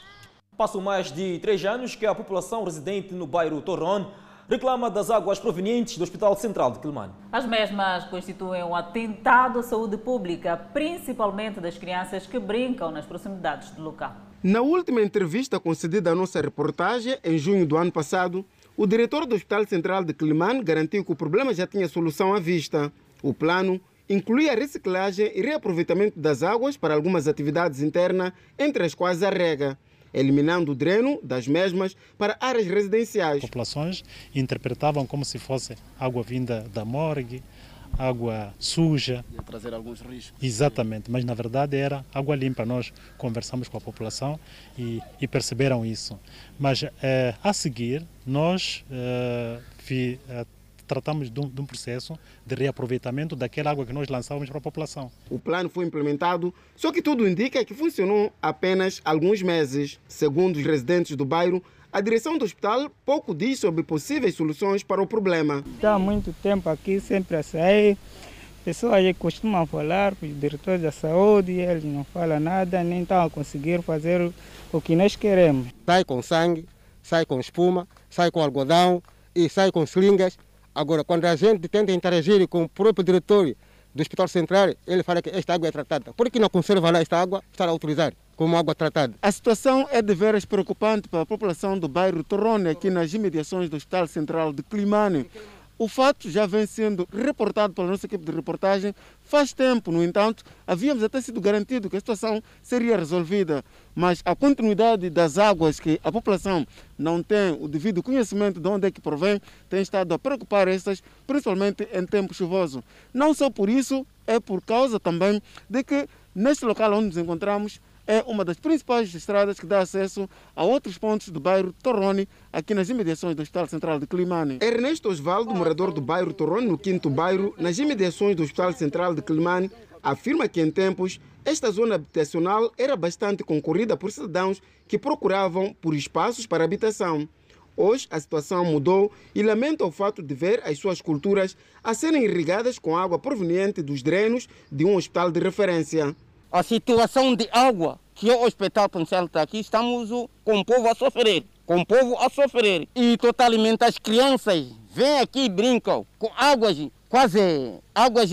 Passam mais de três anos que a população residente no bairro Torrone reclama das águas provenientes do Hospital Central de Quilmane. As mesmas constituem um atentado à saúde pública, principalmente das crianças que brincam nas proximidades do local. Na última entrevista concedida à nossa reportagem, em junho do ano passado, o diretor do Hospital Central de Quilmane garantiu que o problema já tinha solução à vista. O plano inclui a reciclagem e reaproveitamento das águas para algumas atividades internas, entre as quais a rega eliminando o dreno das mesmas para áreas residenciais. Populações interpretavam como se fosse água vinda da morgue, água suja. Ia trazer alguns riscos. Exatamente, mas na verdade era água limpa. Nós conversamos com a população e, e perceberam isso. Mas eh, a seguir, nós eh, vi, eh, tratamos de um, de um, processo de reaproveitamento daquela água que nós lançávamos para a população. O plano foi implementado, só que tudo indica que funcionou apenas alguns meses. Segundo os residentes do bairro, a direção do hospital pouco diz sobre possíveis soluções para o problema. Está há muito tempo aqui, sempre a sair. Pessoas costumam falar com os diretores da saúde, eles não falam nada, nem estão a conseguir fazer o que nós queremos. Sai com sangue, sai com espuma, sai com algodão e sai com seringas Agora, quando a gente tenta interagir com o próprio diretor do Hospital Central, ele fala que esta água é tratada. Por que não conserva lá esta água, está a utilizar como água tratada? A situação é de veras preocupante para a população do bairro Torrone, aqui nas imediações do Hospital Central de Climane. O fato já vem sendo reportado pela nossa equipe de reportagem faz tempo, no entanto, havíamos até sido garantido que a situação seria resolvida, mas a continuidade das águas que a população não tem o devido conhecimento de onde é que provém tem estado a preocupar essas, principalmente em tempo chuvoso. Não só por isso, é por causa também de que neste local onde nos encontramos é uma das principais estradas que dá acesso a outros pontos do bairro Torrone, aqui nas imediações do Hospital Central de Climane. Ernesto Osvaldo, morador do bairro Torrone, no quinto bairro, nas imediações do Hospital Central de Climane, afirma que em tempos esta zona habitacional era bastante concorrida por cidadãos que procuravam por espaços para habitação. Hoje a situação mudou e lamenta o fato de ver as suas culturas a serem irrigadas com água proveniente dos drenos de um hospital de referência. A situação de água que o hospital provincial está aqui, estamos com o povo a sofrer, com o povo a sofrer. E totalmente as crianças vêm aqui e brincam com águas, quase águas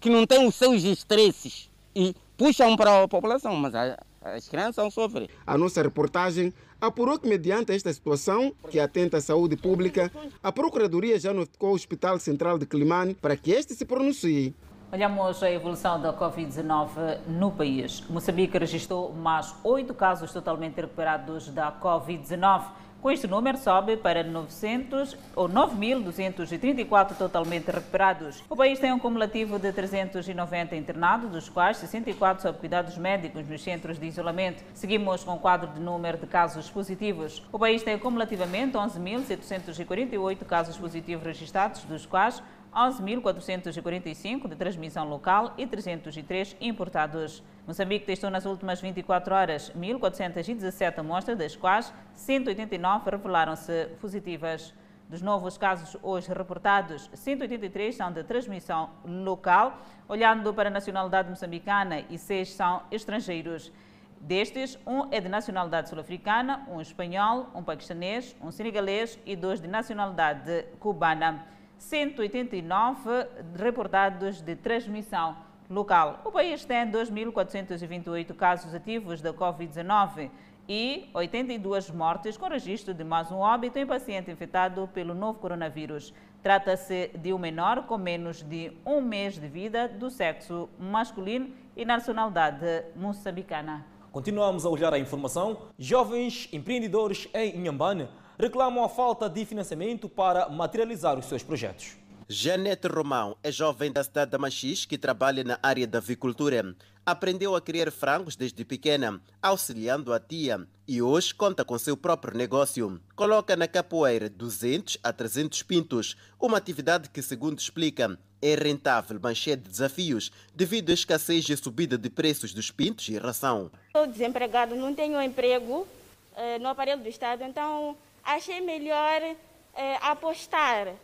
que não têm os seus estresses e puxam para a população, mas as crianças sofrem. A nossa reportagem apurou que, mediante esta situação, que atenta à saúde pública, a Procuradoria já notificou o Hospital Central de Climane para que este se pronuncie. Olhamos a evolução da Covid-19 no país. Moçambique registrou mais oito casos totalmente recuperados da Covid-19. Com este número, sobe para 900 ou 9.234 totalmente recuperados. O país tem um cumulativo de 390 internados, dos quais 64 sob cuidados médicos nos centros de isolamento. Seguimos com o quadro de número de casos positivos. O país tem cumulativamente 11.748 casos positivos registrados, dos quais 11.445 de transmissão local e 303 importados. Moçambique testou nas últimas 24 horas 1.417 amostras, das quais 189 revelaram-se positivas. Dos novos casos hoje reportados, 183 são de transmissão local, olhando para a nacionalidade moçambicana, e 6 são estrangeiros. Destes, um é de nacionalidade sul-africana, um espanhol, um paquistanês, um senegalês e dois de nacionalidade cubana. 189 reportados de transmissão local. O país tem 2.428 casos ativos da Covid-19 e 82 mortes, com registro de mais um óbito em paciente infectado pelo novo coronavírus. Trata-se de um menor com menos de um mês de vida do sexo masculino e nacionalidade moçambicana. Continuamos a olhar a informação. Jovens empreendedores em Inhambane reclamam a falta de financiamento para materializar os seus projetos. Janete Romão é jovem da cidade de Machis que trabalha na área da avicultura. Aprendeu a criar frangos desde pequena, auxiliando a tia, e hoje conta com seu próprio negócio. Coloca na capoeira 200 a 300 pintos, uma atividade que, segundo explica, é rentável, mas cheia de desafios devido à escassez e subida de preços dos pintos e ração. Estou desempregado, não tenho emprego eh, no aparelho do Estado, então achei melhor eh, apostar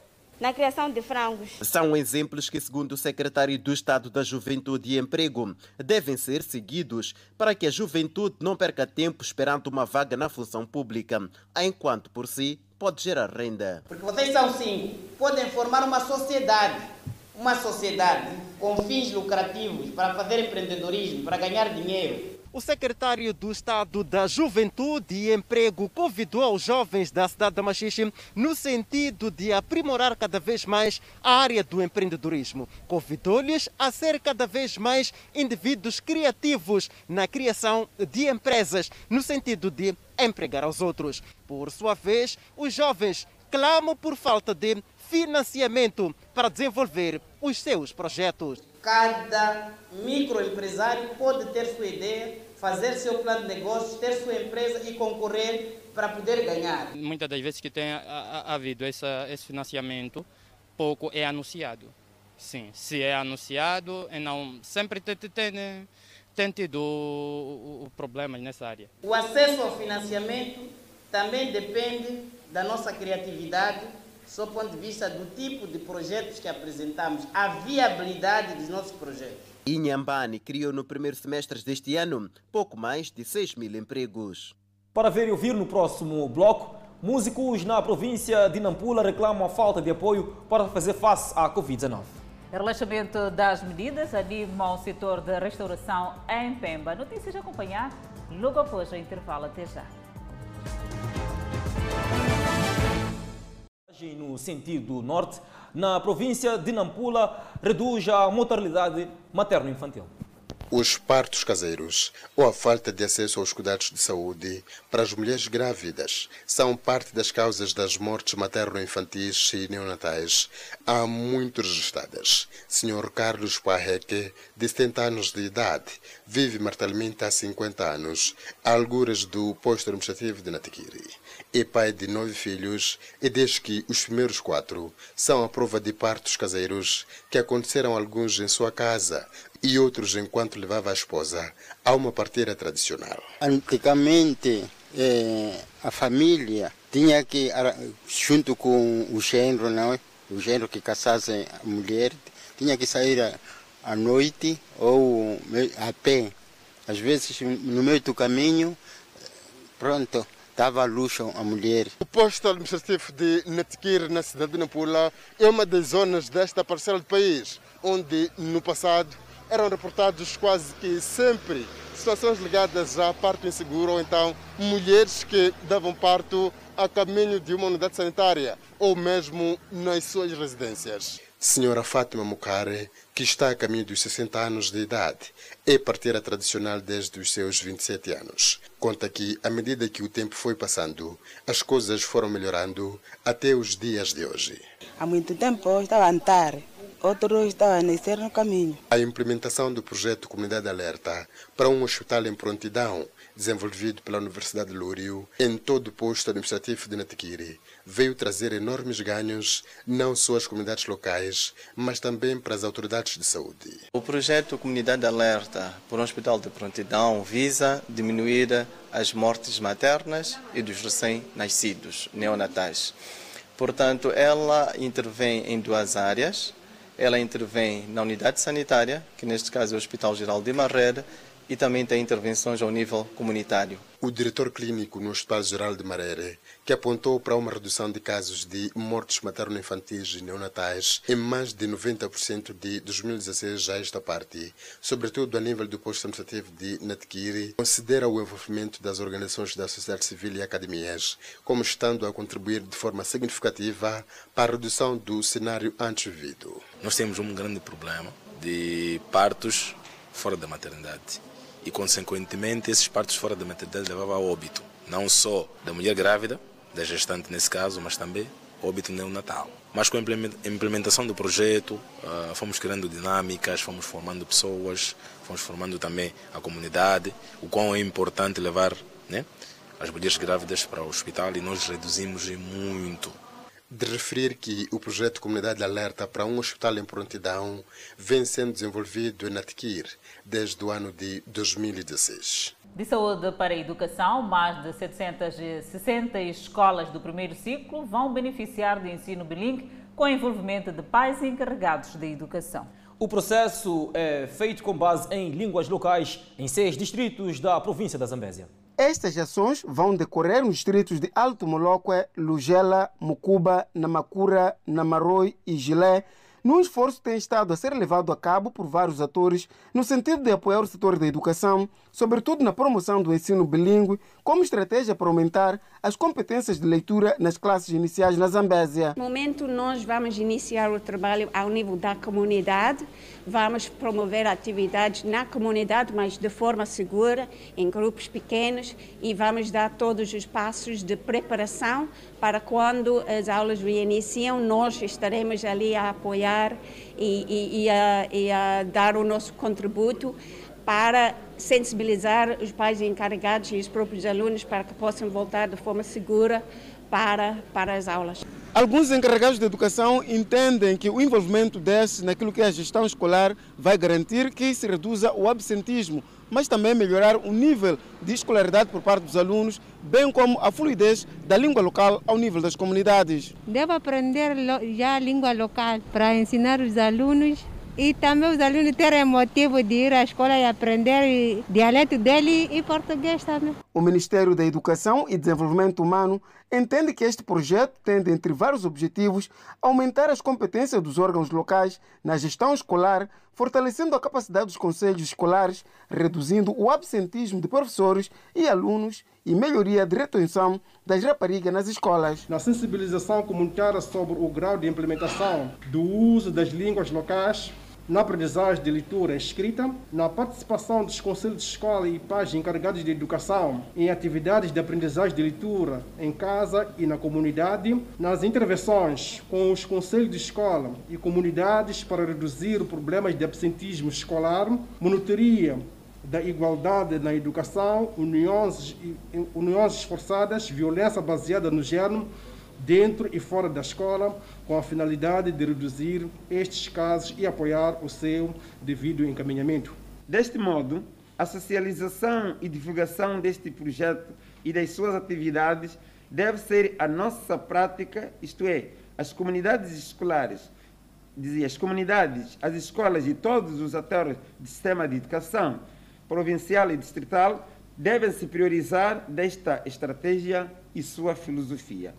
na criação de frangos. São exemplos que, segundo o secretário do Estado da Juventude e Emprego, devem ser seguidos para que a juventude não perca tempo esperando uma vaga na função pública, enquanto por si pode gerar renda. Porque vocês são cinco, podem formar uma sociedade, uma sociedade com fins lucrativos para fazer empreendedorismo, para ganhar dinheiro. O secretário do Estado da Juventude e Emprego convidou os jovens da cidade de Machixe no sentido de aprimorar cada vez mais a área do empreendedorismo. Convidou-lhes a ser cada vez mais indivíduos criativos na criação de empresas, no sentido de empregar aos outros. Por sua vez, os jovens clamam por falta de financiamento para desenvolver os seus projetos. Cada microempresário pode ter sua ideia, fazer seu plano de negócios, ter sua empresa e concorrer para poder ganhar. Muitas das vezes que tem havido essa, esse financiamento, pouco é anunciado. Sim, se é anunciado, não sempre tem, tem, tem tido o, o problemas nessa área. O acesso ao financiamento também depende da nossa criatividade, sob o ponto de vista do tipo de projetos que apresentamos, a viabilidade dos nossos projetos. Inhambane criou no primeiro semestre deste ano pouco mais de 6 mil empregos. Para ver e ouvir no próximo bloco, músicos na província de Nampula reclamam a falta de apoio para fazer face à Covid-19. Relaxamento das medidas anima o setor da restauração em Pemba. Notícias a acompanhar logo após o intervalo. Até já. No sentido norte, na província de Nampula, reduz a mortalidade materno-infantil. os partos caseiros ou a falta de acesso aos cuidados de saúde para as mulheres grávidas são parte das causas das mortes materno-infantis e neonatais há muito registradas. Sr. Carlos Parreque, de 70 anos de idade, vive mortalmente há 50 anos, a alguras do posto administrativo de Natiquiri. É pai de nove filhos e diz que os primeiros quatro são a prova de partos caseiros que aconteceram alguns em sua casa e outros enquanto levava a esposa a uma parteira tradicional. Antigamente, eh, a família tinha que, junto com o genro, não é? o genro que casasse a mulher, tinha que sair à noite ou a pé. Às vezes, no meio do caminho, pronto, dava luxo à mulher. O posto administrativo de Netquir, na cidade de Nampula, é uma das zonas desta parcela do país, onde no passado eram reportados quase que sempre situações ligadas a parto inseguro ou então mulheres que davam parto a caminho de uma unidade sanitária ou mesmo nas suas residências. Senhora Fátima Mukare, que está a caminho dos 60 anos de idade, é parteira tradicional desde os seus 27 anos. Conta que, à medida que o tempo foi passando, as coisas foram melhorando até os dias de hoje. Há muito tempo eu estava a andar outros estavam a nascer no caminho. A implementação do projeto Comunidade Alerta para um hospital em prontidão, desenvolvido pela Universidade de Lúrio, em todo o posto administrativo de Natiquiri, veio trazer enormes ganhos não só às comunidades locais, mas também para as autoridades de saúde. O projeto Comunidade Alerta por um hospital de prontidão visa diminuir as mortes maternas e dos recém-nascidos neonatais. Portanto, ela intervém em duas áreas ela intervém na unidade sanitária, que neste caso é o Hospital Geral de Marrera, e também tem intervenções ao nível comunitário. O diretor clínico no Hospital Geral de Marere, que apontou para uma redução de casos de mortes materno-infantis e neonatais em mais de 90% de 2016 a esta parte, sobretudo a nível do posto administrativo de Natquiri, considera o envolvimento das organizações da sociedade civil e academias como estando a contribuir de forma significativa para a redução do cenário antes vivido. Nós temos um grande problema de partos fora da maternidade e, consequentemente, esses partos fora da maternidade levavam ao óbito, não só da mulher grávida, da gestante nesse caso, mas também óbito neonatal. Mas com a implementação do projeto, ah, fomos criando dinâmicas, fomos formando pessoas, fomos formando também a comunidade, o quão é importante levar né, as mulheres grávidas para o hospital e nós reduzimos muito de referir que o projeto Comunidade Alerta para um Hospital em Prontidão vem sendo desenvolvido em Atquir desde o ano de 2016. De saúde para a educação, mais de 760 escolas do primeiro ciclo vão beneficiar de ensino bilingue com envolvimento de pais encarregados da educação. O processo é feito com base em línguas locais em seis distritos da província da Zambésia. Estas ações vão decorrer nos distritos de Alto Moloque, Lugela, Mucuba, Namakura, Namaroi e Gilé, num esforço tem estado a ser levado a cabo por vários atores no sentido de apoiar o setor da educação, sobretudo na promoção do ensino bilíngue, como estratégia para aumentar as competências de leitura nas classes iniciais na Zambésia. No momento, nós vamos iniciar o trabalho ao nível da comunidade, vamos promover atividades na comunidade, mas de forma segura, em grupos pequenos, e vamos dar todos os passos de preparação para quando as aulas reiniciam, nós estaremos ali a apoiar e, e, e, a, e a dar o nosso contributo para sensibilizar os pais encarregados e os próprios alunos para que possam voltar de forma segura para, para as aulas. Alguns encarregados de educação entendem que o envolvimento desses naquilo que é a gestão escolar vai garantir que se reduza o absentismo, mas também melhorar o nível de escolaridade por parte dos alunos, bem como a fluidez da língua local ao nível das comunidades. Devo aprender já a língua local para ensinar os alunos e também os alunos terem motivo de ir à escola e aprender o dialeto dele e português também. O Ministério da Educação e Desenvolvimento Humano entende que este projeto tem, entre vários objetivos, aumentar as competências dos órgãos locais na gestão escolar, fortalecendo a capacidade dos conselhos escolares, reduzindo o absentismo de professores e alunos e melhoria de retenção das raparigas nas escolas. Na sensibilização comunitária sobre o grau de implementação do uso das línguas locais, na aprendizagem de leitura e escrita, na participação dos conselhos de escola e pais encarregados de educação em atividades de aprendizagem de leitura em casa e na comunidade, nas intervenções com os conselhos de escola e comunidades para reduzir problemas de absentismo escolar, monitoria da igualdade na educação, uniões, uniões esforçadas, violência baseada no gênero, dentro e fora da escola, com a finalidade de reduzir estes casos e apoiar o seu devido encaminhamento. Deste modo, a socialização e divulgação deste projeto e das suas atividades deve ser a nossa prática, isto é, as comunidades escolares, dizia, as comunidades, as escolas e todos os atores do sistema de educação provincial e distrital devem se priorizar desta estratégia e sua filosofia.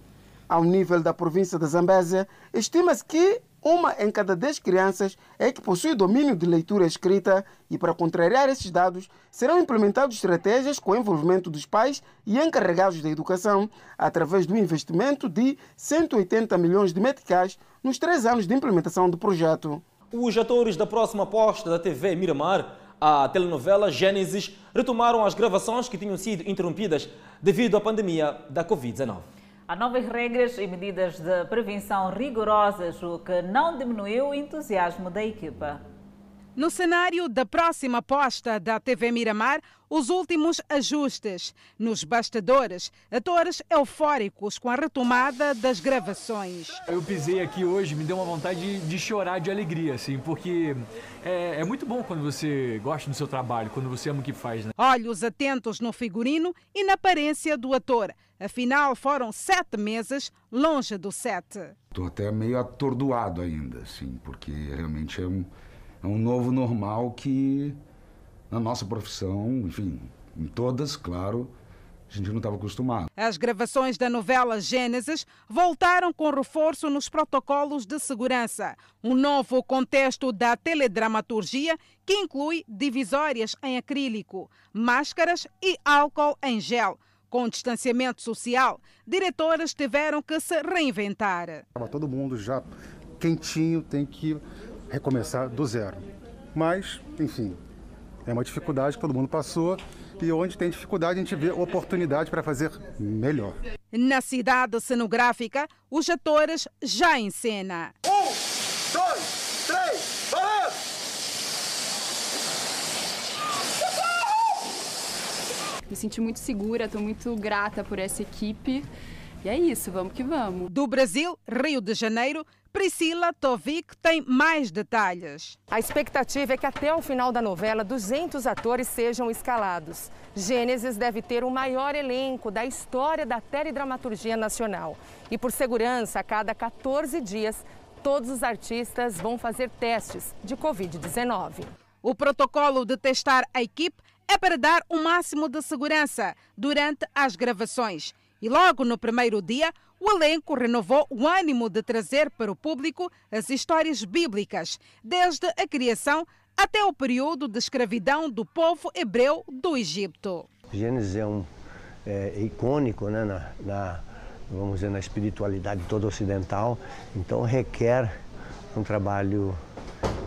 Ao nível da província de Zambésia, estima-se que uma em cada dez crianças é que possui domínio de leitura escrita e, para contrariar esses dados, serão implementadas estratégias com envolvimento dos pais e encarregados da educação, através do investimento de 180 milhões de meticais nos três anos de implementação do projeto. Os atores da próxima aposta da TV Miramar a telenovela Gênesis retomaram as gravações que tinham sido interrompidas devido à pandemia da Covid-19. Há novas regras e medidas de prevenção rigorosas, o que não diminuiu o entusiasmo da equipa. No cenário da próxima aposta da TV Miramar, os últimos ajustes. Nos bastidores, atores eufóricos com a retomada das gravações. Eu pisei aqui hoje, me deu uma vontade de, de chorar de alegria, assim, porque é, é, muito bom quando você gosta do seu trabalho, quando você ama o que faz. Né? Olhos atentos no figurino e na aparência do ator. Afinal, foram sete meses longe do set. Estou até meio atordoado ainda, assim, porque realmente é um é um novo normal que na nossa profissão, enfim, em todas, claro, a gente não estava acostumado. As gravações da novela Gênesis voltaram com reforço nos protocolos de segurança. Um novo contexto da teledramaturgia que inclui divisórias em acrílico, máscaras e álcool em gel. Com distanciamento social, diretoras tiveram que se reinventar. Todo mundo já quentinho tem que recomeçar do zero. Mas, enfim, é uma dificuldade que todo mundo passou e onde tem dificuldade a gente vê oportunidade para fazer melhor. Na cidade cenográfica, os atores já em cena. Um, dois, três, parado! Me senti muito segura, estou muito grata por essa equipe. E é isso, vamos que vamos. Do Brasil, Rio de Janeiro, Priscila Tovik tem mais detalhes. A expectativa é que até o final da novela 200 atores sejam escalados. Gênesis deve ter o maior elenco da história da teledramaturgia nacional. E por segurança, a cada 14 dias, todos os artistas vão fazer testes de Covid-19. O protocolo de testar a equipe é para dar o máximo de segurança durante as gravações. E logo no primeiro dia, o elenco renovou o ânimo de trazer para o público as histórias bíblicas, desde a criação até o período de escravidão do povo hebreu do Egito. Gênesis é um é, icônico né, na, na, vamos dizer, na espiritualidade toda ocidental, então requer um trabalho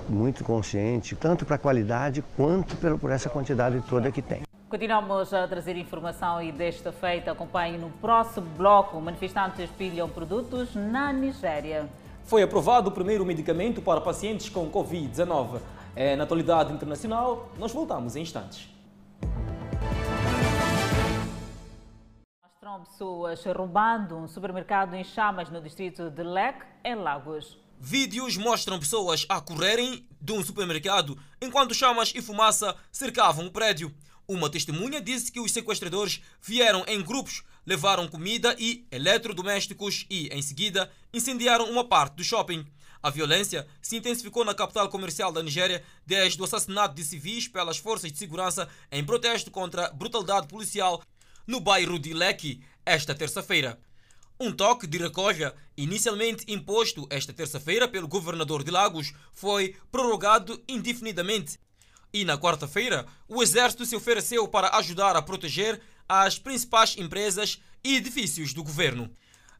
muito consciente, tanto para a qualidade quanto por essa quantidade toda que tem. Continuamos a trazer informação e desta feita acompanhe no próximo bloco. Manifestantes pilham produtos na Nigéria. Foi aprovado o primeiro medicamento para pacientes com Covid-19. É na atualidade internacional. Nós voltamos em instantes. Mostram pessoas roubando um supermercado em chamas no distrito de Lec, em Lagos. Vídeos mostram pessoas a correrem de um supermercado enquanto chamas e fumaça cercavam o prédio. Uma testemunha disse que os sequestradores vieram em grupos, levaram comida e eletrodomésticos e, em seguida, incendiaram uma parte do shopping. A violência se intensificou na capital comercial da Nigéria desde o assassinato de civis pelas forças de segurança em protesto contra a brutalidade policial no bairro de Lekki esta terça-feira. Um toque de recolha, inicialmente imposto esta terça-feira pelo governador de Lagos, foi prorrogado indefinidamente e na quarta-feira, o Exército se ofereceu para ajudar a proteger as principais empresas e edifícios do governo.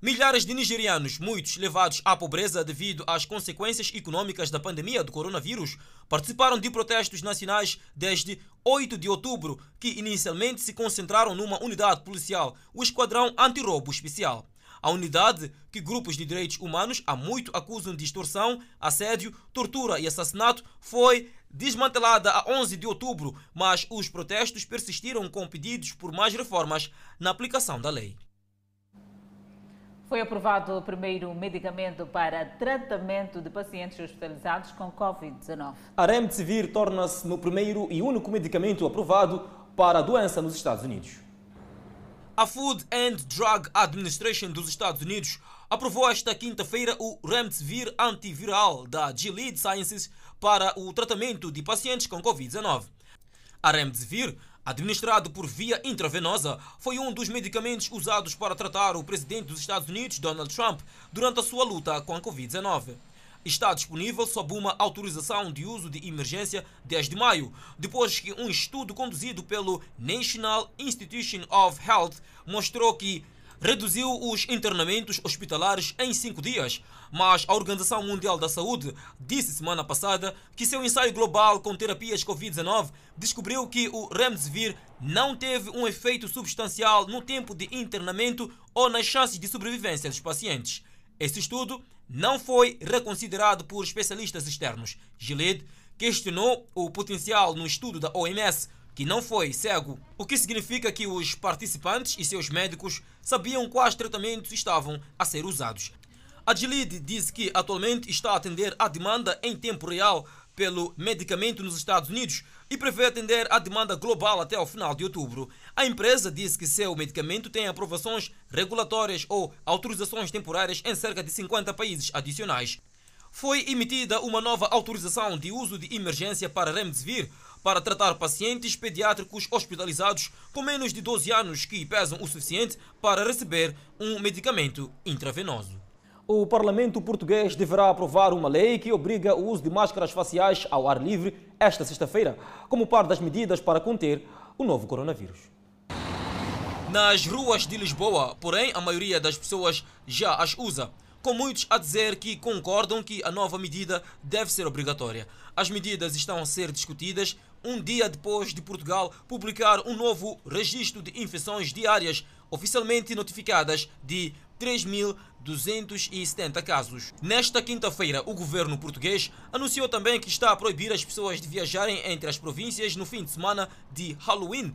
Milhares de nigerianos, muitos levados à pobreza devido às consequências econômicas da pandemia do coronavírus, participaram de protestos nacionais desde 8 de outubro, que inicialmente se concentraram numa unidade policial, o Esquadrão Antirroubo Especial. A unidade, que grupos de direitos humanos há muito acusam de extorsão, assédio, tortura e assassinato, foi desmantelada a 11 de outubro, mas os protestos persistiram com pedidos por mais reformas na aplicação da lei. Foi aprovado o primeiro medicamento para tratamento de pacientes hospitalizados com Covid-19. A Remdesivir torna-se no primeiro e único medicamento aprovado para a doença nos Estados Unidos. A Food and Drug Administration dos Estados Unidos aprovou esta quinta-feira o Remdesivir antiviral da Gilead Sciences para o tratamento de pacientes com Covid-19. A Remdesivir administrado por via intravenosa, foi um dos medicamentos usados para tratar o presidente dos Estados Unidos, Donald Trump, durante a sua luta com a Covid-19. Está disponível sob uma autorização de uso de emergência desde maio, depois que um estudo conduzido pelo National Institution of Health mostrou que reduziu os internamentos hospitalares em cinco dias, mas a Organização Mundial da Saúde disse semana passada que seu ensaio global com terapias Covid-19 descobriu que o Remdesivir não teve um efeito substancial no tempo de internamento ou nas chances de sobrevivência dos pacientes. Esse estudo não foi reconsiderado por especialistas externos. Gilead questionou o potencial no estudo da OMS que não foi cego, o que significa que os participantes e seus médicos sabiam quais tratamentos estavam a ser usados. A Gilead diz que atualmente está a atender à demanda em tempo real pelo medicamento nos Estados Unidos e prevê atender à demanda global até o final de outubro. A empresa diz que seu medicamento tem aprovações regulatórias ou autorizações temporárias em cerca de 50 países adicionais. Foi emitida uma nova autorização de uso de emergência para Remdesivir, para tratar pacientes pediátricos hospitalizados com menos de 12 anos que pesam o suficiente para receber um medicamento intravenoso. O Parlamento português deverá aprovar uma lei que obriga o uso de máscaras faciais ao ar livre esta sexta-feira, como parte das medidas para conter o novo coronavírus. Nas ruas de Lisboa, porém, a maioria das pessoas já as usa com muitos a dizer que concordam que a nova medida deve ser obrigatória. As medidas estão a ser discutidas um dia depois de Portugal publicar um novo registro de infecções diárias oficialmente notificadas de 3.270 casos. Nesta quinta-feira, o governo português anunciou também que está a proibir as pessoas de viajarem entre as províncias no fim de semana de Halloween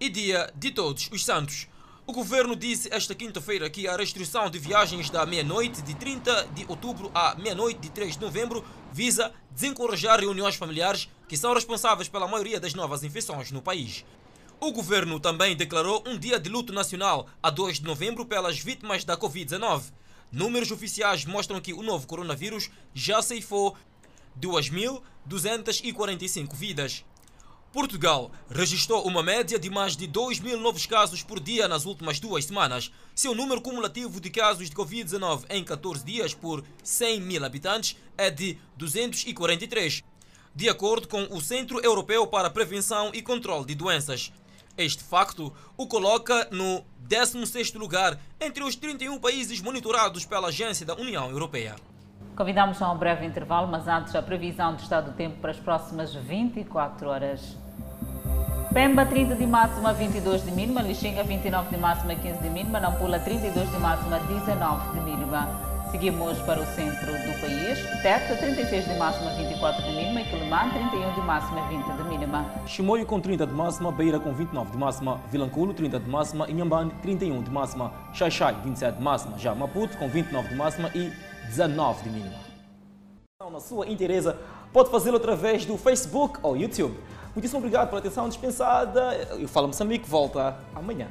e Dia de Todos os Santos. O governo disse esta quinta-feira que a restrição de viagens da meia-noite de 30 de outubro à meia-noite de 3 de novembro visa desencorajar reuniões familiares que são responsáveis pela maioria das novas infecções no país. O governo também declarou um dia de luto nacional a 2 de novembro pelas vítimas da Covid-19. Números oficiais mostram que o novo coronavírus já ceifou 2.245 vidas. Portugal registrou uma média de mais de 2 mil novos casos por dia nas últimas duas semanas. Seu número cumulativo de casos de Covid-19 em 14 dias por 100 mil habitantes é de 243, de acordo com o Centro Europeu para a Prevenção e Controle de Doenças. Este facto o coloca no 16º lugar entre os 31 países monitorados pela Agência da União Europeia. Convidamos a um breve intervalo, mas antes a previsão do estado do tempo para as próximas 24 horas. Pemba 30 de máxima, 22 de mínima. Lixinga 29 de máxima, 15 de mínima. Nampula 32 de máxima, 19 de mínima. Seguimos para o centro do país. Teta 36 de máxima, 24 de mínima. Quilimã 31 de máxima, 20 de mínima. Chimoio com 30 de máxima. Beira com 29 de máxima. Vilanculo 30 de máxima. Inhambane 31 de máxima. Xaixai 27 de máxima. Já Maputo com 29 de máxima e 19 de mínima. Na sua inteireza, pode fazê-lo através do Facebook ou YouTube. Muitíssimo obrigado pela atenção dispensada. Eu falo Moçambique, volta amanhã.